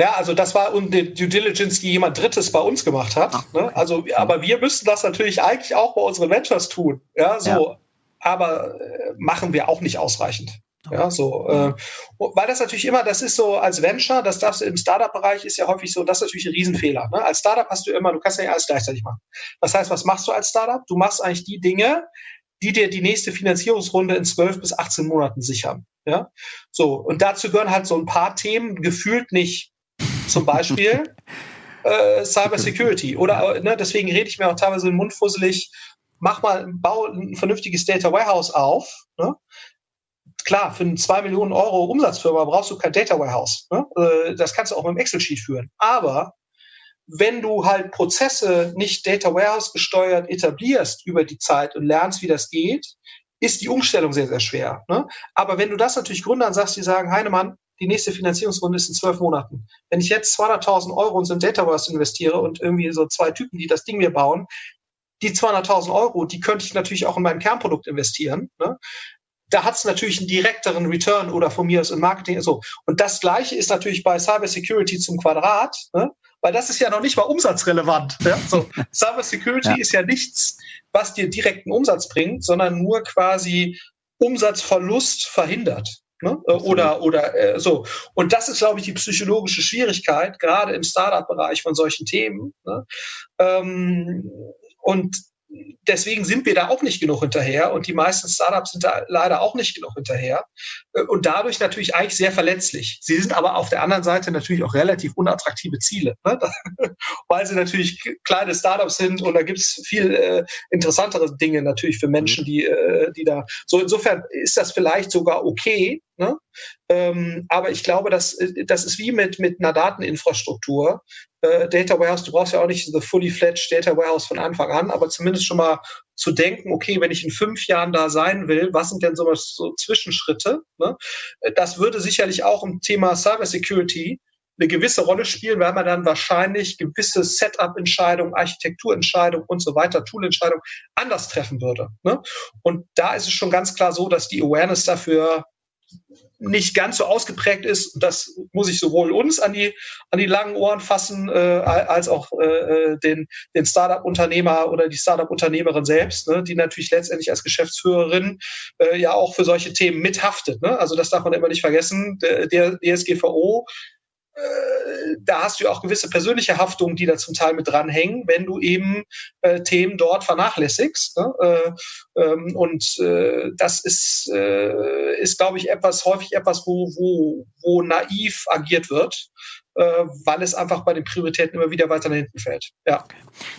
Ja, also das war die Due Diligence, die jemand Drittes bei uns gemacht hat. Ach, ne? Also, aber wir müssten das natürlich eigentlich auch bei unseren Ventures tun. Ja, so. Ja. Aber äh, machen wir auch nicht ausreichend. Ja, so, äh, weil das natürlich immer, das ist so als Venture, das darfst du im Startup-Bereich ist ja häufig so, das ist natürlich ein Riesenfehler. Ne? Als Startup hast du immer, du kannst ja nicht alles gleichzeitig machen. Das heißt, was machst du als Startup? Du machst eigentlich die Dinge, die dir die nächste Finanzierungsrunde in 12 bis 18 Monaten sichern. Ja, so. Und dazu gehören halt so ein paar Themen, gefühlt nicht zum Beispiel äh, Cyber Security. Oder ne, deswegen rede ich mir auch teilweise den Mund fusselig, mach mal, bau ein vernünftiges Data Warehouse auf. Ne? Klar, für eine 2 Millionen Euro Umsatzfirma brauchst du kein Data Warehouse. Ne? Äh, das kannst du auch mit dem Excel-Sheet führen. Aber wenn du halt Prozesse nicht Data Warehouse gesteuert etablierst über die Zeit und lernst, wie das geht, ist die Umstellung sehr, sehr schwer. Ne? Aber wenn du das natürlich Gründern sagst, die sagen, Heinemann, die nächste Finanzierungsrunde ist in zwölf Monaten. Wenn ich jetzt 200.000 Euro in so ein Dataverse investiere und irgendwie so zwei Typen, die das Ding mir bauen, die 200.000 Euro, die könnte ich natürlich auch in mein Kernprodukt investieren. Ne? Da hat es natürlich einen direkteren Return oder von mir aus im Marketing so. Und das Gleiche ist natürlich bei Cybersecurity zum Quadrat, ne? weil das ist ja noch nicht mal umsatzrelevant. Ja? So, Cybersecurity ja. ist ja nichts, was dir direkten Umsatz bringt, sondern nur quasi Umsatzverlust verhindert. Ne? Äh, oder oder äh, so. Und das ist, glaube ich, die psychologische Schwierigkeit, gerade im Startup-Bereich von solchen Themen. Ne? Ähm, und deswegen sind wir da auch nicht genug hinterher und die meisten Startups sind da leider auch nicht genug hinterher äh, und dadurch natürlich eigentlich sehr verletzlich. Sie sind aber auf der anderen Seite natürlich auch relativ unattraktive Ziele, ne? weil sie natürlich kleine Startups sind und da gibt es viel äh, interessantere Dinge natürlich für Menschen, mhm. die, äh, die da so insofern ist das vielleicht sogar okay, Ne? Ähm, aber ich glaube, dass, das ist wie mit, mit einer Dateninfrastruktur. Äh, Data Warehouse, du brauchst ja auch nicht the fully fledged Data Warehouse von Anfang an, aber zumindest schon mal zu denken, okay, wenn ich in fünf Jahren da sein will, was sind denn so, so Zwischenschritte? Ne? Das würde sicherlich auch im Thema Cybersecurity eine gewisse Rolle spielen, weil man dann wahrscheinlich gewisse Setup-Entscheidungen, Architekturentscheidungen und so weiter, Tool-Entscheidungen anders treffen würde. Ne? Und da ist es schon ganz klar so, dass die Awareness dafür nicht ganz so ausgeprägt ist. Das muss ich sowohl uns an die, an die langen Ohren fassen, äh, als auch äh, den, den Startup-Unternehmer oder die Startup-Unternehmerin selbst, ne, die natürlich letztendlich als Geschäftsführerin äh, ja auch für solche Themen mithaftet. Ne? Also das darf man immer nicht vergessen. Der, der DSGVO äh, da hast du ja auch gewisse persönliche Haftungen, die da zum Teil mit dranhängen, wenn du eben äh, Themen dort vernachlässigst. Ne? Äh, ähm, und äh, das ist, äh, ist glaube ich, etwas häufig etwas, wo, wo, wo naiv agiert wird äh, weil es einfach bei den Prioritäten immer wieder weiter nach hinten fällt. Ja.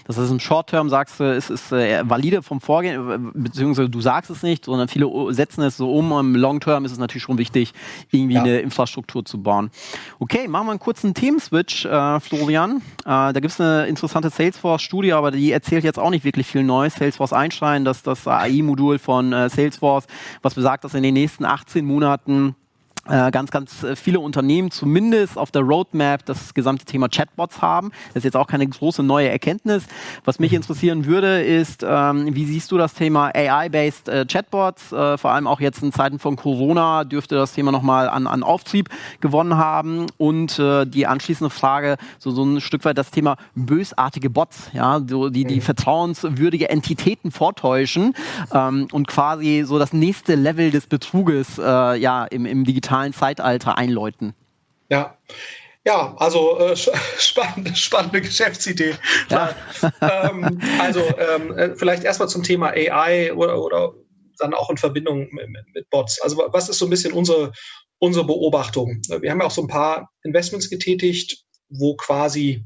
Das ist im Short-Term, sagst du, es ist äh, valide vom Vorgehen, äh, beziehungsweise du sagst es nicht, sondern viele setzen es so um. Im Long-Term ist es natürlich schon wichtig, irgendwie ja. eine Infrastruktur zu bauen. Okay, machen wir einen kurzen Themenswitch, äh, Florian. Äh, da gibt es eine interessante Salesforce-Studie, aber die erzählt jetzt auch nicht wirklich viel Neues. Salesforce Einstein, das, das AI-Modul von äh, Salesforce, was besagt, dass in den nächsten 18 Monaten ganz, ganz äh, viele Unternehmen zumindest auf der Roadmap das gesamte Thema Chatbots haben. Das ist jetzt auch keine große neue Erkenntnis. Was mich interessieren würde, ist, ähm, wie siehst du das Thema AI-based äh, Chatbots? Äh, vor allem auch jetzt in Zeiten von Corona dürfte das Thema nochmal an, an Auftrieb gewonnen haben. Und äh, die anschließende Frage, so, so ein Stück weit das Thema bösartige Bots, ja, so, die, die mhm. vertrauenswürdige Entitäten vortäuschen ähm, und quasi so das nächste Level des Betruges äh, ja, im, im digitalen digitalen Zeitalter einläuten. Ja. Ja, also äh, spannende, spannende Geschäftsidee. Ja. ähm, also ähm, äh, vielleicht erstmal zum Thema AI oder, oder dann auch in Verbindung mit, mit, Bots. Also was ist so ein bisschen unsere, unsere Beobachtung? Wir haben ja auch so ein paar Investments getätigt, wo quasi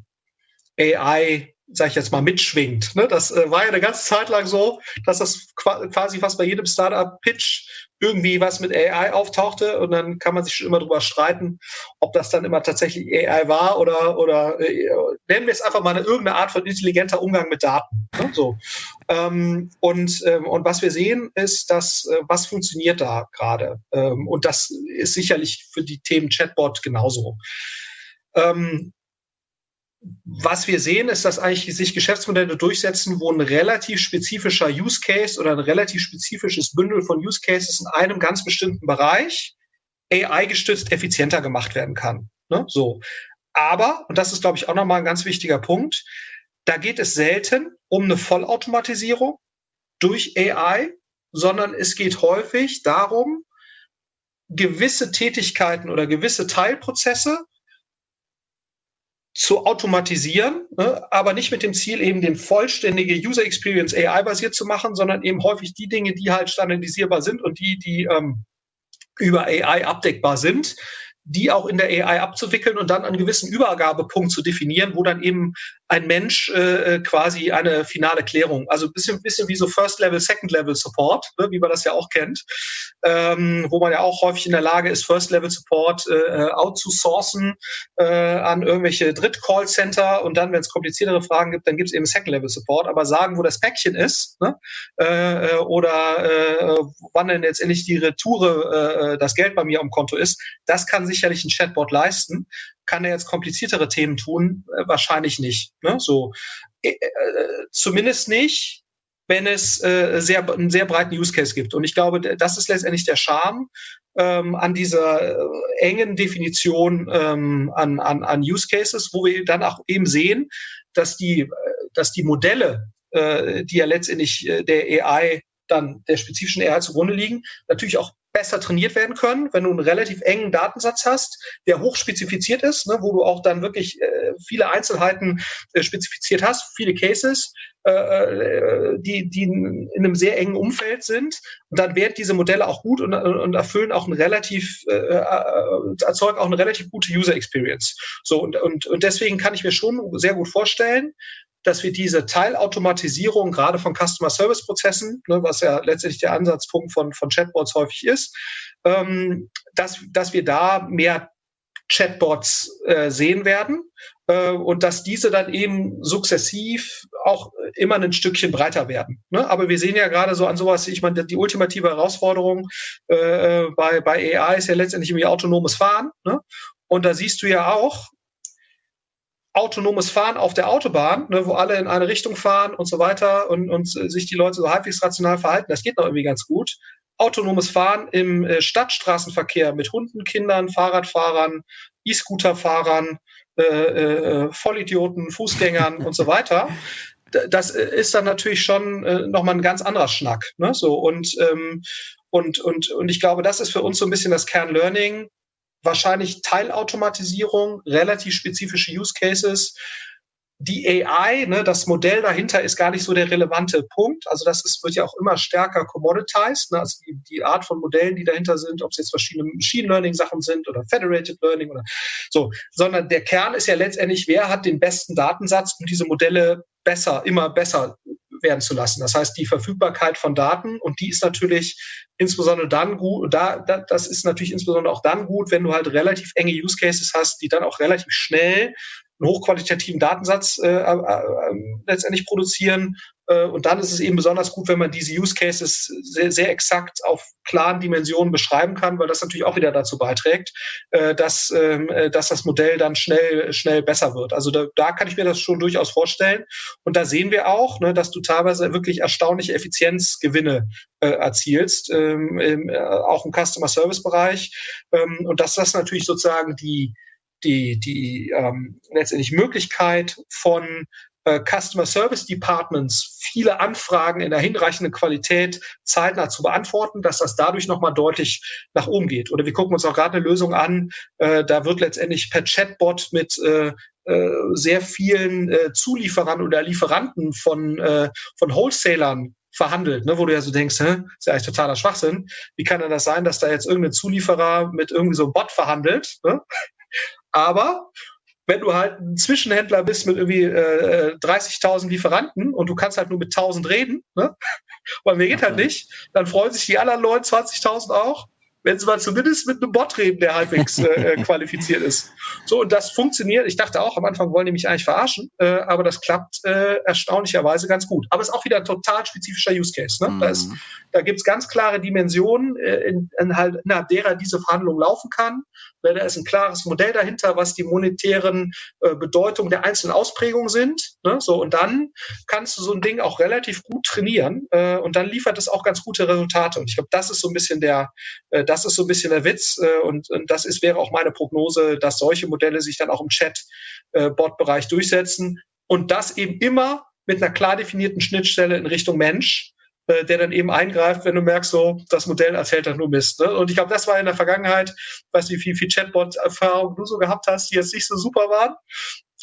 AI sag ich jetzt mal, mitschwingt. Ne? Das äh, war ja eine ganze Zeit lang so, dass das quasi fast bei jedem Startup-Pitch irgendwie was mit AI auftauchte und dann kann man sich schon immer drüber streiten, ob das dann immer tatsächlich AI war oder, oder äh, nennen wir es einfach mal eine irgendeine Art von intelligenter Umgang mit Daten. Ne? So. Ähm, und, ähm, und was wir sehen, ist, dass äh, was funktioniert da gerade. Ähm, und das ist sicherlich für die Themen Chatbot genauso. Ähm, was wir sehen, ist, dass eigentlich sich Geschäftsmodelle durchsetzen, wo ein relativ spezifischer Use Case oder ein relativ spezifisches Bündel von Use Cases in einem ganz bestimmten Bereich AI gestützt effizienter gemacht werden kann. Ne? So. Aber, und das ist, glaube ich, auch nochmal ein ganz wichtiger Punkt, da geht es selten um eine Vollautomatisierung durch AI, sondern es geht häufig darum, gewisse Tätigkeiten oder gewisse Teilprozesse zu automatisieren, ne, aber nicht mit dem Ziel, eben den vollständige User Experience AI-basiert zu machen, sondern eben häufig die Dinge, die halt standardisierbar sind und die, die ähm, über AI abdeckbar sind, die auch in der AI abzuwickeln und dann einen gewissen Übergabepunkt zu definieren, wo dann eben ein Mensch äh, quasi eine finale Klärung, also ein bisschen, bisschen wie so First Level, Second Level Support, ne, wie man das ja auch kennt, ähm, wo man ja auch häufig in der Lage ist, First Level Support äh, outzusourcen äh, an irgendwelche Dritt-Call-Center und dann, wenn es kompliziertere Fragen gibt, dann gibt es eben Second Level Support, aber sagen, wo das Päckchen ist ne, äh, oder äh, wann denn jetzt endlich die Retoure, äh, das Geld bei mir am Konto ist, das kann sicherlich ein Chatbot leisten. Kann er jetzt kompliziertere Themen tun? Äh, wahrscheinlich nicht. Ne? So, äh, äh, zumindest nicht, wenn es äh, sehr, einen sehr breiten Use Case gibt. Und ich glaube, das ist letztendlich der Charme ähm, an dieser äh, engen Definition ähm, an, an, an Use Cases, wo wir dann auch eben sehen, dass die, dass die Modelle, äh, die ja letztendlich der AI dann der spezifischen AI zugrunde liegen, natürlich auch besser trainiert werden können, wenn du einen relativ engen Datensatz hast, der hochspezifiziert ist, ne, wo du auch dann wirklich äh, viele Einzelheiten äh, spezifiziert hast, viele Cases, äh, äh die, die in einem sehr engen Umfeld sind. Und dann werden diese Modelle auch gut und, und erfüllen auch ein relativ, äh, äh, erzeugen auch eine relativ gute User Experience. So, und, und, und deswegen kann ich mir schon sehr gut vorstellen, dass wir diese Teilautomatisierung gerade von Customer Service Prozessen, ne, was ja letztendlich der Ansatzpunkt von, von Chatbots häufig ist, ähm, dass, dass wir da mehr Chatbots äh, sehen werden äh, und dass diese dann eben sukzessiv auch immer ein Stückchen breiter werden. Ne? Aber wir sehen ja gerade so an sowas, ich meine, die ultimative Herausforderung äh, bei, bei AI ist ja letztendlich irgendwie autonomes Fahren. Ne? Und da siehst du ja auch, autonomes Fahren auf der Autobahn, ne, wo alle in eine Richtung fahren und so weiter und, und sich die Leute so halbwegs rational verhalten, das geht noch irgendwie ganz gut. autonomes Fahren im äh, Stadtstraßenverkehr mit Hunden, Kindern, Fahrradfahrern, E-Scooter-Fahrern, äh, äh, Vollidioten, Fußgängern und so weiter. Das ist dann natürlich schon äh, nochmal ein ganz anderer Schnack. Ne? So, und, ähm, und, und, und ich glaube, das ist für uns so ein bisschen das Kernlearning. Wahrscheinlich Teilautomatisierung, relativ spezifische Use Cases die AI, ne, das Modell dahinter ist gar nicht so der relevante Punkt. Also das ist, wird ja auch immer stärker commoditized. Ne, also die, die Art von Modellen, die dahinter sind, ob es jetzt verschiedene Machine Learning Sachen sind oder Federated Learning oder so, sondern der Kern ist ja letztendlich, wer hat den besten Datensatz, um diese Modelle besser, immer besser werden zu lassen. Das heißt, die Verfügbarkeit von Daten und die ist natürlich insbesondere dann gut, da, da, das ist natürlich insbesondere auch dann gut, wenn du halt relativ enge Use Cases hast, die dann auch relativ schnell einen hochqualitativen Datensatz äh, äh, äh, letztendlich produzieren. Äh, und dann ist es eben besonders gut, wenn man diese Use Cases sehr, sehr exakt auf klaren Dimensionen beschreiben kann, weil das natürlich auch wieder dazu beiträgt, äh, dass, ähm, äh, dass das Modell dann schnell, schnell besser wird. Also da, da kann ich mir das schon durchaus vorstellen. Und da sehen wir auch, ne, dass du teilweise wirklich erstaunliche Effizienzgewinne äh, erzielst, ähm, äh, auch im Customer Service Bereich. Ähm, und dass das natürlich sozusagen die die, die ähm, letztendlich Möglichkeit von äh, Customer Service Departments viele Anfragen in der hinreichenden Qualität zeitnah zu beantworten, dass das dadurch nochmal deutlich nach oben geht. Oder wir gucken uns auch gerade eine Lösung an, äh, da wird letztendlich per Chatbot mit äh, äh, sehr vielen äh, Zulieferern oder Lieferanten von, äh, von Wholesalern verhandelt, ne, wo du ja so denkst, hä, ist ja eigentlich totaler Schwachsinn. Wie kann denn das sein, dass da jetzt irgendein Zulieferer mit irgendwie so einem Bot verhandelt? Ne? Aber wenn du halt ein Zwischenhändler bist mit irgendwie äh, 30.000 Lieferanten und du kannst halt nur mit 1.000 reden, ne? weil mir geht halt nicht, dann freuen sich die anderen 29.000 auch wenn sie mal zumindest mit einem Bot reden, der halbwegs äh, äh, qualifiziert ist. So, und das funktioniert. Ich dachte auch, am Anfang wollen die mich eigentlich verarschen, äh, aber das klappt äh, erstaunlicherweise ganz gut. Aber es ist auch wieder ein total spezifischer Use Case. Ne? Mhm. Da, ist, mhm. da gibt's ganz klare Dimensionen, äh, in, in halt, innerhalb derer diese Verhandlung laufen kann. Da ist ein klares Modell dahinter, was die monetären äh, Bedeutungen der einzelnen Ausprägungen sind. Ne? So, und dann kannst du so ein Ding auch relativ gut trainieren äh, und dann liefert es auch ganz gute Resultate. Und ich glaube, das ist so ein bisschen der, äh, das ist so ein bisschen der Witz äh, und, und das ist, wäre auch meine Prognose, dass solche Modelle sich dann auch im Chat-Bot-Bereich äh, durchsetzen und das eben immer mit einer klar definierten Schnittstelle in Richtung Mensch, äh, der dann eben eingreift, wenn du merkst, so das Modell erzählt dann nur Mist. Ne? Und ich glaube, das war in der Vergangenheit, weiß nicht, wie viel, Chatbot-Erfahrung du so gehabt hast, die jetzt nicht so super waren.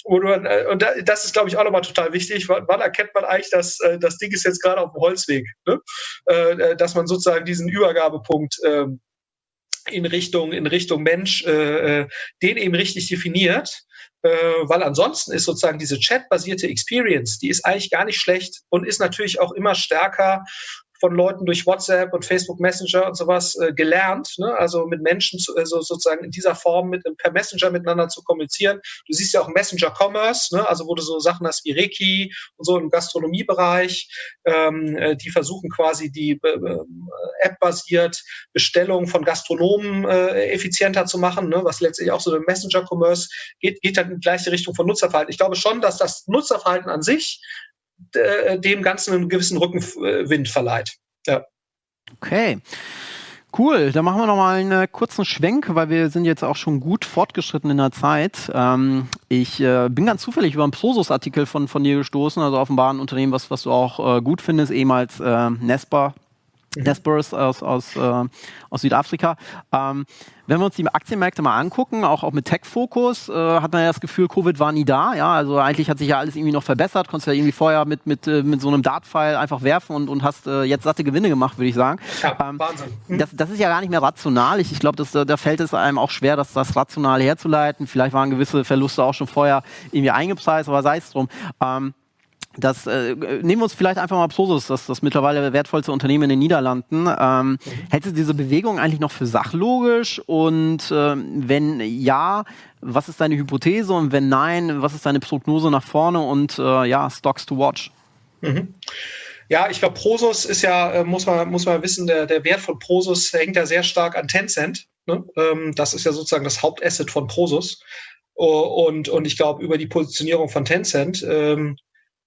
Und, äh, und das ist, glaube ich, auch nochmal total wichtig. Wann erkennt man eigentlich, dass äh, das Ding ist jetzt gerade auf dem Holzweg? Ne? Dass man sozusagen diesen Übergabepunkt ähm, in Richtung, in Richtung Mensch, den eben richtig definiert. Äh, weil ansonsten ist sozusagen diese chatbasierte Experience, die ist eigentlich gar nicht schlecht und ist natürlich auch immer stärker von Leuten durch WhatsApp und Facebook Messenger und sowas äh, gelernt, ne? also mit Menschen zu, also sozusagen in dieser Form mit per Messenger miteinander zu kommunizieren. Du siehst ja auch Messenger Commerce, ne? also wo du so Sachen hast wie Reiki und so im Gastronomiebereich, ähm, äh, die versuchen quasi die äh, äh, App-basiert Bestellung von Gastronomen äh, effizienter zu machen, ne? was letztlich auch so der Messenger Commerce geht, geht dann in die gleiche Richtung von Nutzerverhalten. Ich glaube schon, dass das Nutzerverhalten an sich äh, dem Ganzen einen gewissen Rückenwind verleiht. Ja. Okay. Cool, dann machen wir noch mal einen kurzen Schwenk, weil wir sind jetzt auch schon gut fortgeschritten in der Zeit. Ähm, ich äh, bin ganz zufällig über einen Prosus-Artikel von, von dir gestoßen, also offenbar ein Unternehmen, was, was du auch äh, gut findest, ehemals äh, Nespa Nespers aus, aus, äh, aus Südafrika. Ähm, wenn wir uns die Aktienmärkte mal angucken, auch, auch mit Tech-Fokus, äh, hat man ja das Gefühl, Covid war nie da. Ja, also eigentlich hat sich ja alles irgendwie noch verbessert. Konntest ja irgendwie vorher mit, mit, äh, mit so einem Dart-File einfach werfen und, und hast äh, jetzt satte Gewinne gemacht, würde ich sagen. Ja, ähm, Wahnsinn. Mhm. Das, das ist ja gar nicht mehr rational. Ich, ich glaube, da fällt es einem auch schwer, das, das rational herzuleiten. Vielleicht waren gewisse Verluste auch schon vorher irgendwie eingepreist, aber sei es drum. Ähm, das äh, nehmen wir uns vielleicht einfach mal Prosus, das, das mittlerweile wertvollste Unternehmen in den Niederlanden. Ähm, mhm. Hältst du diese Bewegung eigentlich noch für sachlogisch? Und äh, wenn ja, was ist deine Hypothese? Und wenn nein, was ist deine Prognose nach vorne und äh, ja, Stocks to watch? Mhm. Ja, ich glaube, Prosus ist ja, äh, muss man, muss man wissen, der, der Wert von Prosus hängt ja sehr stark an Tencent. Ne? Ähm, das ist ja sozusagen das Hauptasset von Prosus. Und, und ich glaube, über die Positionierung von Tencent ähm,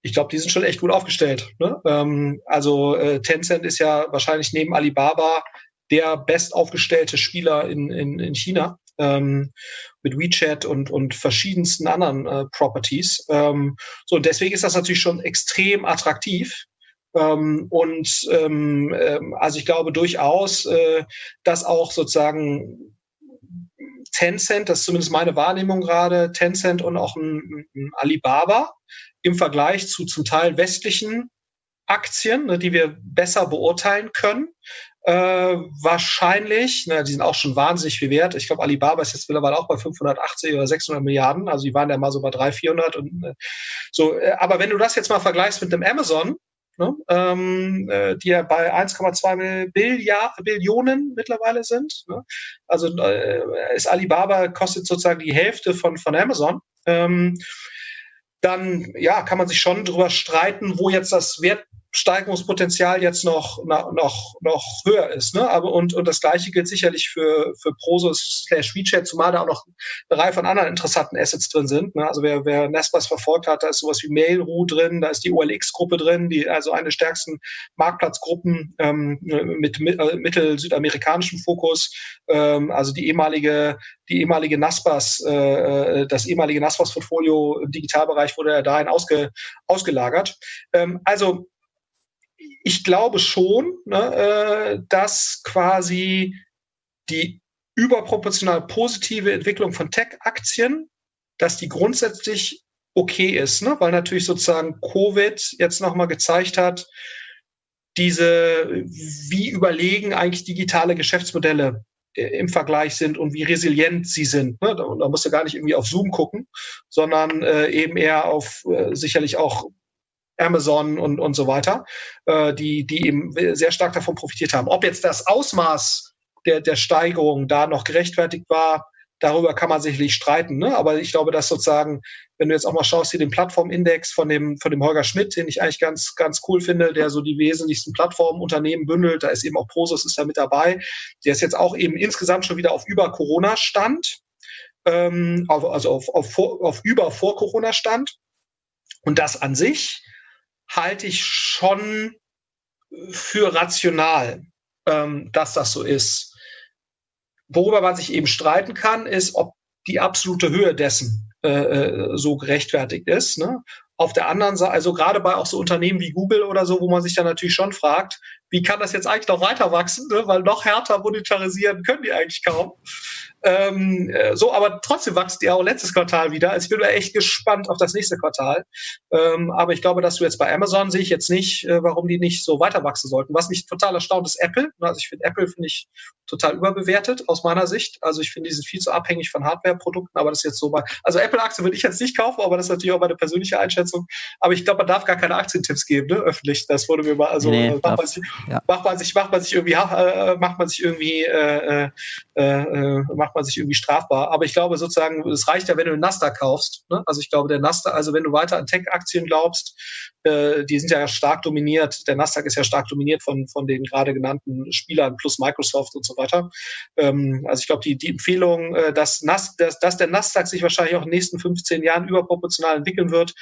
ich glaube, die sind schon echt gut aufgestellt. Ne? Ähm, also äh, Tencent ist ja wahrscheinlich neben Alibaba der bestaufgestellte Spieler in, in, in China ähm, mit WeChat und, und verschiedensten anderen äh, Properties. Ähm, so, und deswegen ist das natürlich schon extrem attraktiv. Ähm, und ähm, ähm, also ich glaube durchaus, äh, dass auch sozusagen Tencent, das ist zumindest meine Wahrnehmung gerade, Tencent und auch ein, ein Alibaba im Vergleich zu zum Teil westlichen Aktien, ne, die wir besser beurteilen können, äh, wahrscheinlich, ne, die sind auch schon wahnsinnig viel wert. Ich glaube, Alibaba ist jetzt mittlerweile auch bei 580 oder 600 Milliarden. Also die waren ja mal so bei 300, 400 und äh, so. Äh, aber wenn du das jetzt mal vergleichst mit dem Amazon, ne, ähm, äh, die ja bei 1,2 Billionen mittlerweile sind. Ne? Also äh, ist Alibaba kostet sozusagen die Hälfte von von Amazon. Ähm, dann ja, kann man sich schon drüber streiten, wo jetzt das Wert, Steigerungspotenzial jetzt noch, noch, noch höher ist. Ne? Aber und, und das gleiche gilt sicherlich für, für Prosus slash WeChat, zumal da auch noch eine Reihe von anderen interessanten Assets drin sind. Ne? Also wer, wer Nestbus verfolgt hat, da ist sowas wie Mail.ru drin, da ist die OLX-Gruppe drin, die also eine der stärksten Marktplatzgruppen ähm, mit, mit äh, mittel-südamerikanischem Fokus, ähm, also die ehemalige die ehemalige Naspas, äh, äh, das ehemalige Naspas-Portfolio im Digitalbereich wurde ja dahin ausge, ausgelagert. Ähm, also ich glaube schon, ne, äh, dass quasi die überproportional positive Entwicklung von Tech-Aktien, dass die grundsätzlich okay ist, ne? weil natürlich sozusagen Covid jetzt nochmal gezeigt hat, diese, wie überlegen eigentlich digitale Geschäftsmodelle äh, im Vergleich sind und wie resilient sie sind. Ne? Da, da musst du gar nicht irgendwie auf Zoom gucken, sondern äh, eben eher auf äh, sicherlich auch Amazon und, und so weiter, äh, die, die eben sehr stark davon profitiert haben. Ob jetzt das Ausmaß der, der Steigerung da noch gerechtfertigt war, darüber kann man sicherlich streiten. Ne? Aber ich glaube, dass sozusagen, wenn du jetzt auch mal schaust, hier den Plattformindex von dem, von dem Holger Schmidt, den ich eigentlich ganz, ganz cool finde, der so die wesentlichsten Plattformunternehmen bündelt, da ist eben auch Prosus ist da mit dabei. Der ist jetzt auch eben insgesamt schon wieder auf über Corona-Stand, ähm, auf, also auf, auf, auf über vor Corona-Stand. Und das an sich halte ich schon für rational, ähm, dass das so ist. Worüber man sich eben streiten kann, ist, ob die absolute Höhe dessen äh, äh so gerechtfertigt ist. Ne? Auf der anderen Seite, also gerade bei auch so Unternehmen wie Google oder so, wo man sich dann natürlich schon fragt, wie kann das jetzt eigentlich noch weiter wachsen, ne? weil noch härter monetarisieren können die eigentlich kaum. Ähm, äh, so, aber trotzdem wächst die auch letztes Quartal wieder. Also ich bin echt gespannt auf das nächste Quartal. Ähm, aber ich glaube, dass du jetzt bei Amazon sehe ich jetzt nicht, äh, warum die nicht so weiter wachsen sollten. Was mich total erstaunt ist Apple. Also ich finde Apple finde ich total überbewertet aus meiner Sicht. Also ich finde, die sind viel zu abhängig von Hardware-Produkten, aber das ist jetzt so mal. Also Apple-Aktien würde ich jetzt nicht kaufen, aber das ist natürlich auch meine persönliche Einschätzung. Aber ich glaube, man darf gar keine Aktientipps geben, ne, öffentlich. Das wurde mir mal, also nee, sich, ja. macht man sich, macht man sich irgendwie, äh, macht man sich irgendwie, äh, äh, äh, macht man sich irgendwie strafbar. Aber ich glaube sozusagen, es reicht ja, wenn du einen Nasdaq kaufst. Ne? Also ich glaube, der Nasdaq, also wenn du weiter an Tech-Aktien glaubst, äh, die sind ja stark dominiert. Der Nasdaq ist ja stark dominiert von, von den gerade genannten Spielern plus Microsoft und so weiter. Ähm, also ich glaube, die, die Empfehlung, äh, dass, Nas, dass, dass der Nasdaq sich wahrscheinlich auch in den nächsten 15 Jahren überproportional entwickeln wird,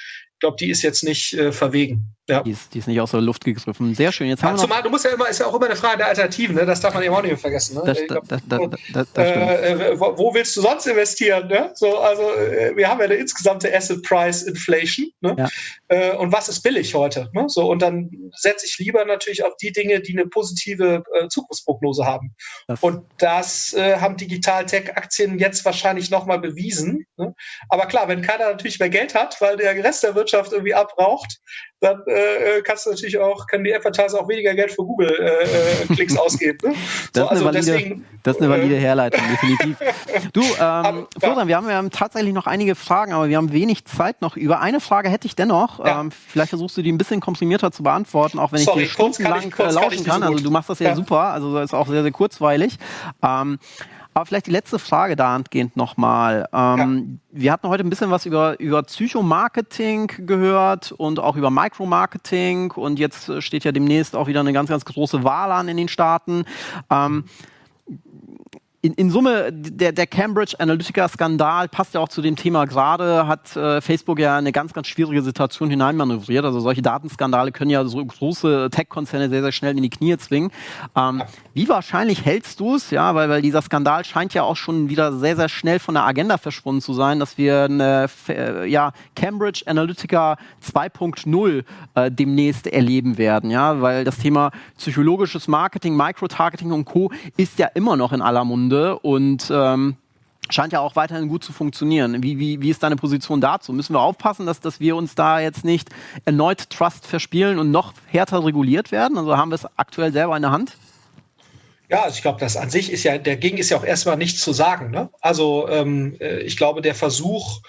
glaube, die ist jetzt nicht äh, verwegen. Ja. Die, ist, die ist nicht aus der Luft gegriffen. Sehr schön. Jetzt haben ja, zumal, du musst ja immer, ist ja auch immer eine Frage der Alternativen, ne? das darf man eben auch nicht vergessen. Ne? Das, glaub, das, das, äh, wo, wo, willst du sonst investieren? Ne? So, also, äh, wir haben ja eine insgesamte Asset Price Inflation. Ne? Ja. Äh, und was ist billig heute? Ne? So, und dann setze ich lieber natürlich auf die Dinge, die eine positive äh, Zukunftsprognose haben. und das äh, haben Digital-Tech-Aktien jetzt wahrscheinlich nochmal bewiesen. Ne? Aber klar, wenn keiner natürlich mehr Geld hat, weil der Rest der Wirtschaft irgendwie abraucht, dann äh, äh, kannst du natürlich auch, können die Advertiser auch weniger Geld für Google-Klicks äh, äh ausgeben. Ne? Das, so, also valide, deswegen, das, ist eine valide, Herleitung, definitiv. Du, ähm, aber, Florian, wir haben, wir haben tatsächlich noch einige Fragen, aber wir haben wenig Zeit noch. Über eine Frage hätte ich dennoch. Ja. Ähm, vielleicht versuchst du die ein bisschen komprimierter zu beantworten, auch wenn Sorry, ich dir stundenlang kann ich, lauschen kann. kann. Also du machst das ja, ja, super, also das ist auch sehr, sehr kurzweilig. Ähm, aber vielleicht die letzte Frage dahingehend nochmal. Ähm, ja. Wir hatten heute ein bisschen was über, über Psychomarketing gehört und auch über Micromarketing und jetzt steht ja demnächst auch wieder eine ganz, ganz große Wahl an in den Staaten. Ähm, in, in Summe, der, der Cambridge Analytica-Skandal passt ja auch zu dem Thema gerade, hat äh, Facebook ja eine ganz, ganz schwierige Situation hineinmanövriert. Also solche Datenskandale können ja so große Tech-Konzerne sehr, sehr schnell in die Knie zwingen. Ähm, wie wahrscheinlich hältst du es, ja, weil, weil dieser Skandal scheint ja auch schon wieder sehr, sehr schnell von der Agenda verschwunden zu sein, dass wir eine äh, ja, Cambridge Analytica 2.0 äh, demnächst erleben werden, ja, weil das Thema psychologisches Marketing, Microtargeting und Co. ist ja immer noch in aller Munde. Runde und ähm, scheint ja auch weiterhin gut zu funktionieren. Wie, wie, wie ist deine Position dazu? Müssen wir aufpassen, dass, dass wir uns da jetzt nicht erneut Trust verspielen und noch härter reguliert werden? Also haben wir es aktuell selber in der Hand? Ja, also ich glaube, das an sich ist ja, dagegen ist ja auch erstmal nichts zu sagen. Ne? Also ähm, äh, ich glaube, der Versuch,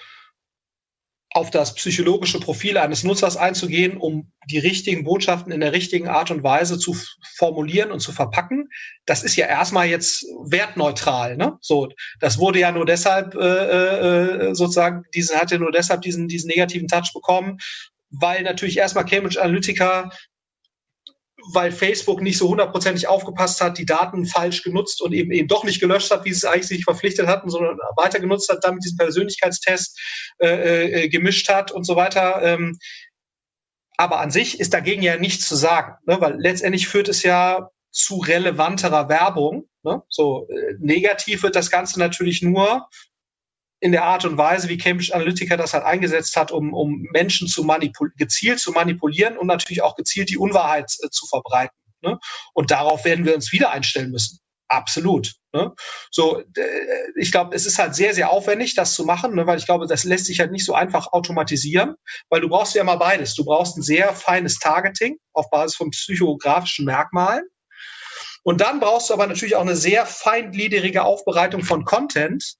auf das psychologische Profil eines Nutzers einzugehen, um die richtigen Botschaften in der richtigen Art und Weise zu formulieren und zu verpacken. Das ist ja erstmal jetzt wertneutral. Ne? So, das wurde ja nur deshalb äh, äh, sozusagen, diese hatte nur deshalb diesen diesen negativen Touch bekommen, weil natürlich erstmal Cambridge Analytica weil Facebook nicht so hundertprozentig aufgepasst hat, die Daten falsch genutzt und eben eben doch nicht gelöscht hat, wie sie es eigentlich sich verpflichtet hatten, sondern weiter genutzt hat, damit diesen Persönlichkeitstest äh, äh, gemischt hat und so weiter. Ähm, aber an sich ist dagegen ja nichts zu sagen, ne? weil letztendlich führt es ja zu relevanterer Werbung. Ne? So äh, negativ wird das Ganze natürlich nur, in der Art und Weise, wie Cambridge Analytica das halt eingesetzt hat, um, um Menschen zu gezielt zu manipulieren und natürlich auch gezielt die Unwahrheit äh, zu verbreiten. Ne? Und darauf werden wir uns wieder einstellen müssen. Absolut. Ne? So, äh, ich glaube, es ist halt sehr, sehr aufwendig, das zu machen, ne? weil ich glaube, das lässt sich halt nicht so einfach automatisieren, weil du brauchst ja mal beides. Du brauchst ein sehr feines Targeting auf Basis von psychografischen Merkmalen. Und dann brauchst du aber natürlich auch eine sehr feingliederige Aufbereitung von Content,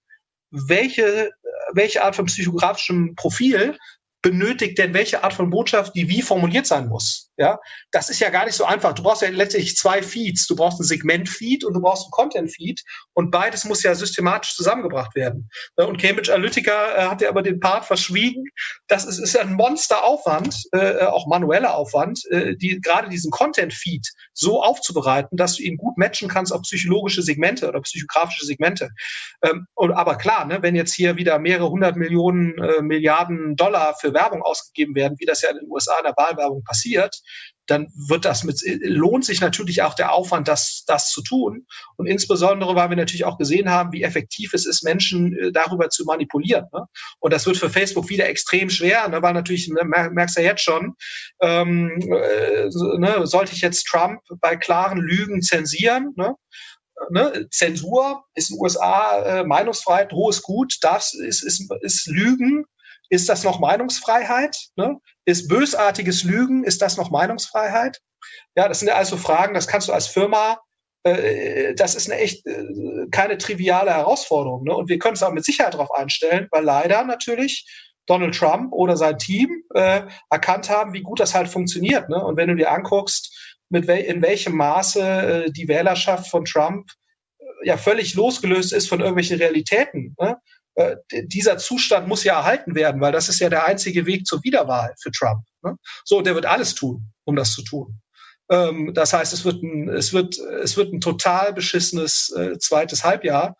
welche, welche Art von psychografischem Profil benötigt denn welche Art von Botschaft, die wie formuliert sein muss. Ja, das ist ja gar nicht so einfach. Du brauchst ja letztlich zwei Feeds. Du brauchst ein Segment-Feed und du brauchst ein Content-Feed. Und beides muss ja systematisch zusammengebracht werden. Und Cambridge Analytica äh, hat ja aber den Part verschwiegen. Das ist, ist ein Monsteraufwand, äh, auch manueller Aufwand, äh, die, gerade diesen Content-Feed so aufzubereiten, dass du ihn gut matchen kannst auf psychologische Segmente oder psychografische Segmente. Ähm, aber klar, ne, wenn jetzt hier wieder mehrere hundert Millionen, äh, Milliarden Dollar für Werbung ausgegeben werden, wie das ja in den USA in der Wahlwerbung passiert, dann wird das mit, lohnt sich natürlich auch der Aufwand, das, das zu tun. Und insbesondere, weil wir natürlich auch gesehen haben, wie effektiv es ist, Menschen äh, darüber zu manipulieren. Ne? Und das wird für Facebook wieder extrem schwer, ne? weil natürlich, ne, merkst du ja jetzt schon, ähm, äh, ne, sollte ich jetzt Trump bei klaren Lügen zensieren, ne? Ne, Zensur ist in den USA äh, Meinungsfreiheit, hohes Gut, das ist, ist, ist Lügen, ist das noch Meinungsfreiheit? Ne? Ist bösartiges Lügen, ist das noch Meinungsfreiheit? Ja, das sind ja also Fragen, das kannst du als Firma, äh, das ist eine echt äh, keine triviale Herausforderung. Ne? Und wir können uns auch mit Sicherheit darauf einstellen, weil leider natürlich Donald Trump oder sein Team äh, erkannt haben, wie gut das halt funktioniert. Ne? Und wenn du dir anguckst, mit wel in welchem Maße äh, die Wählerschaft von Trump äh, ja völlig losgelöst ist von irgendwelchen Realitäten. Ne? Äh, dieser Zustand muss ja erhalten werden, weil das ist ja der einzige Weg zur Wiederwahl für Trump. Ne? So, der wird alles tun, um das zu tun. Ähm, das heißt, es wird ein, es wird, es wird ein total beschissenes äh, zweites Halbjahr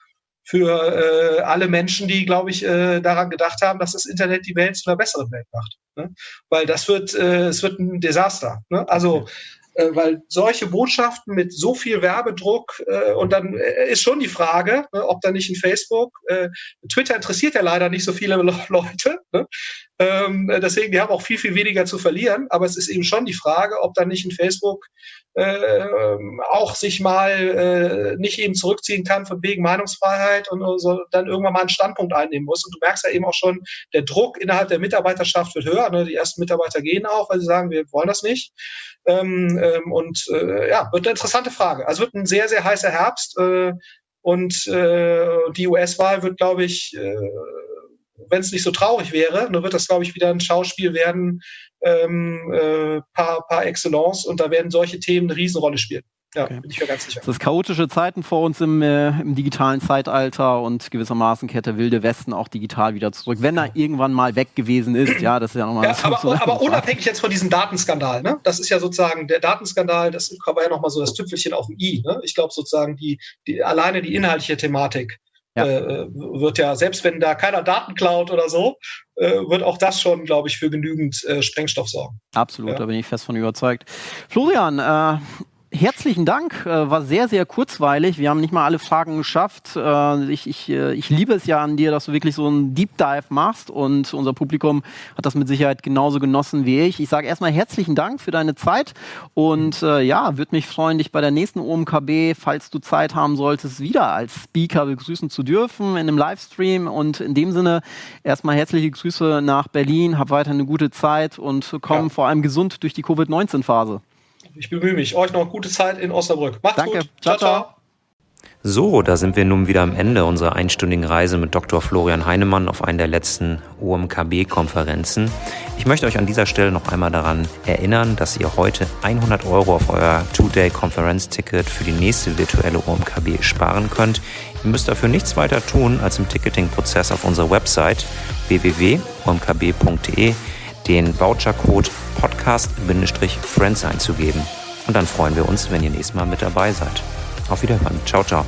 für äh, alle Menschen, die, glaube ich, äh, daran gedacht haben, dass das Internet die Welt zu einer besseren Welt macht. Ne? Weil das wird, äh, es wird ein Desaster. Ne? Also äh, weil solche Botschaften mit so viel Werbedruck äh, und dann äh, ist schon die Frage, ne, ob da nicht in Facebook, äh, Twitter interessiert ja leider nicht so viele Leute, ne? Ähm, deswegen die haben auch viel viel weniger zu verlieren, aber es ist eben schon die Frage, ob da nicht in Facebook äh, auch sich mal äh, nicht eben zurückziehen kann von wegen Meinungsfreiheit und so dann irgendwann mal einen Standpunkt einnehmen muss. Und du merkst ja eben auch schon, der Druck innerhalb der Mitarbeiterschaft wird höher. Ne? Die ersten Mitarbeiter gehen auch, weil sie sagen, wir wollen das nicht. Ähm, ähm, und äh, ja, wird eine interessante Frage. Also wird ein sehr, sehr heißer Herbst. Äh, und äh, die US-Wahl wird, glaube ich, äh, wenn es nicht so traurig wäre, dann wird das, glaube ich, wieder ein Schauspiel werden, ähm, äh, par, par excellence. Und da werden solche Themen eine Riesenrolle spielen. Ja, okay. bin ich mir ganz sicher. Das ist chaotische Zeiten vor uns im, äh, im, digitalen Zeitalter und gewissermaßen kehrt der wilde Westen auch digital wieder zurück, wenn er irgendwann mal weg gewesen ist. Ja, das ist ja nochmal. Ja, aber, so aber unabhängig jetzt von diesem Datenskandal, ne? Das ist ja sozusagen der Datenskandal, das war ja nochmal so das Tüpfelchen auf dem i. Ne? Ich glaube sozusagen die, die alleine die inhaltliche Thematik. Ja. Äh, wird ja, selbst wenn da keiner Daten klaut oder so, äh, wird auch das schon, glaube ich, für genügend äh, Sprengstoff sorgen. Absolut, ja. da bin ich fest von überzeugt. Florian, äh, herzlichen Dank. Äh, war sehr, sehr kurzweilig. Wir haben nicht mal alle Fragen geschafft. Äh, ich, ich, äh, ich liebe es ja an dir, dass du wirklich so einen Deep Dive machst und unser Publikum hat das mit Sicherheit genauso genossen wie ich. Ich sage erstmal herzlichen Dank für deine Zeit und ja, würde mich freuen, dich bei der nächsten OMKB, falls du Zeit haben solltest, wieder als Speaker begrüßen zu dürfen in einem Livestream. Und in dem Sinne erstmal herzliche Grüße nach Berlin. Hab weiter eine gute Zeit und komm ja. vor allem gesund durch die Covid-19-Phase. Ich bemühe mich. Euch noch gute Zeit in Osnabrück. Macht's Danke. gut. Ciao, ciao. So, da sind wir nun wieder am Ende unserer einstündigen Reise mit Dr. Florian Heinemann auf einen der letzten OMKB-Konferenzen. Ich möchte euch an dieser Stelle noch einmal daran erinnern, dass ihr heute 100 Euro auf euer Two-Day-Konferenz-Ticket für die nächste virtuelle OMKB sparen könnt. Ihr müsst dafür nichts weiter tun, als im Ticketing-Prozess auf unserer Website www.omkb.de den Vouchercode Podcast-Friends einzugeben. Und dann freuen wir uns, wenn ihr nächstes Mal mit dabei seid. Auf Wiederhören. Ciao, ciao.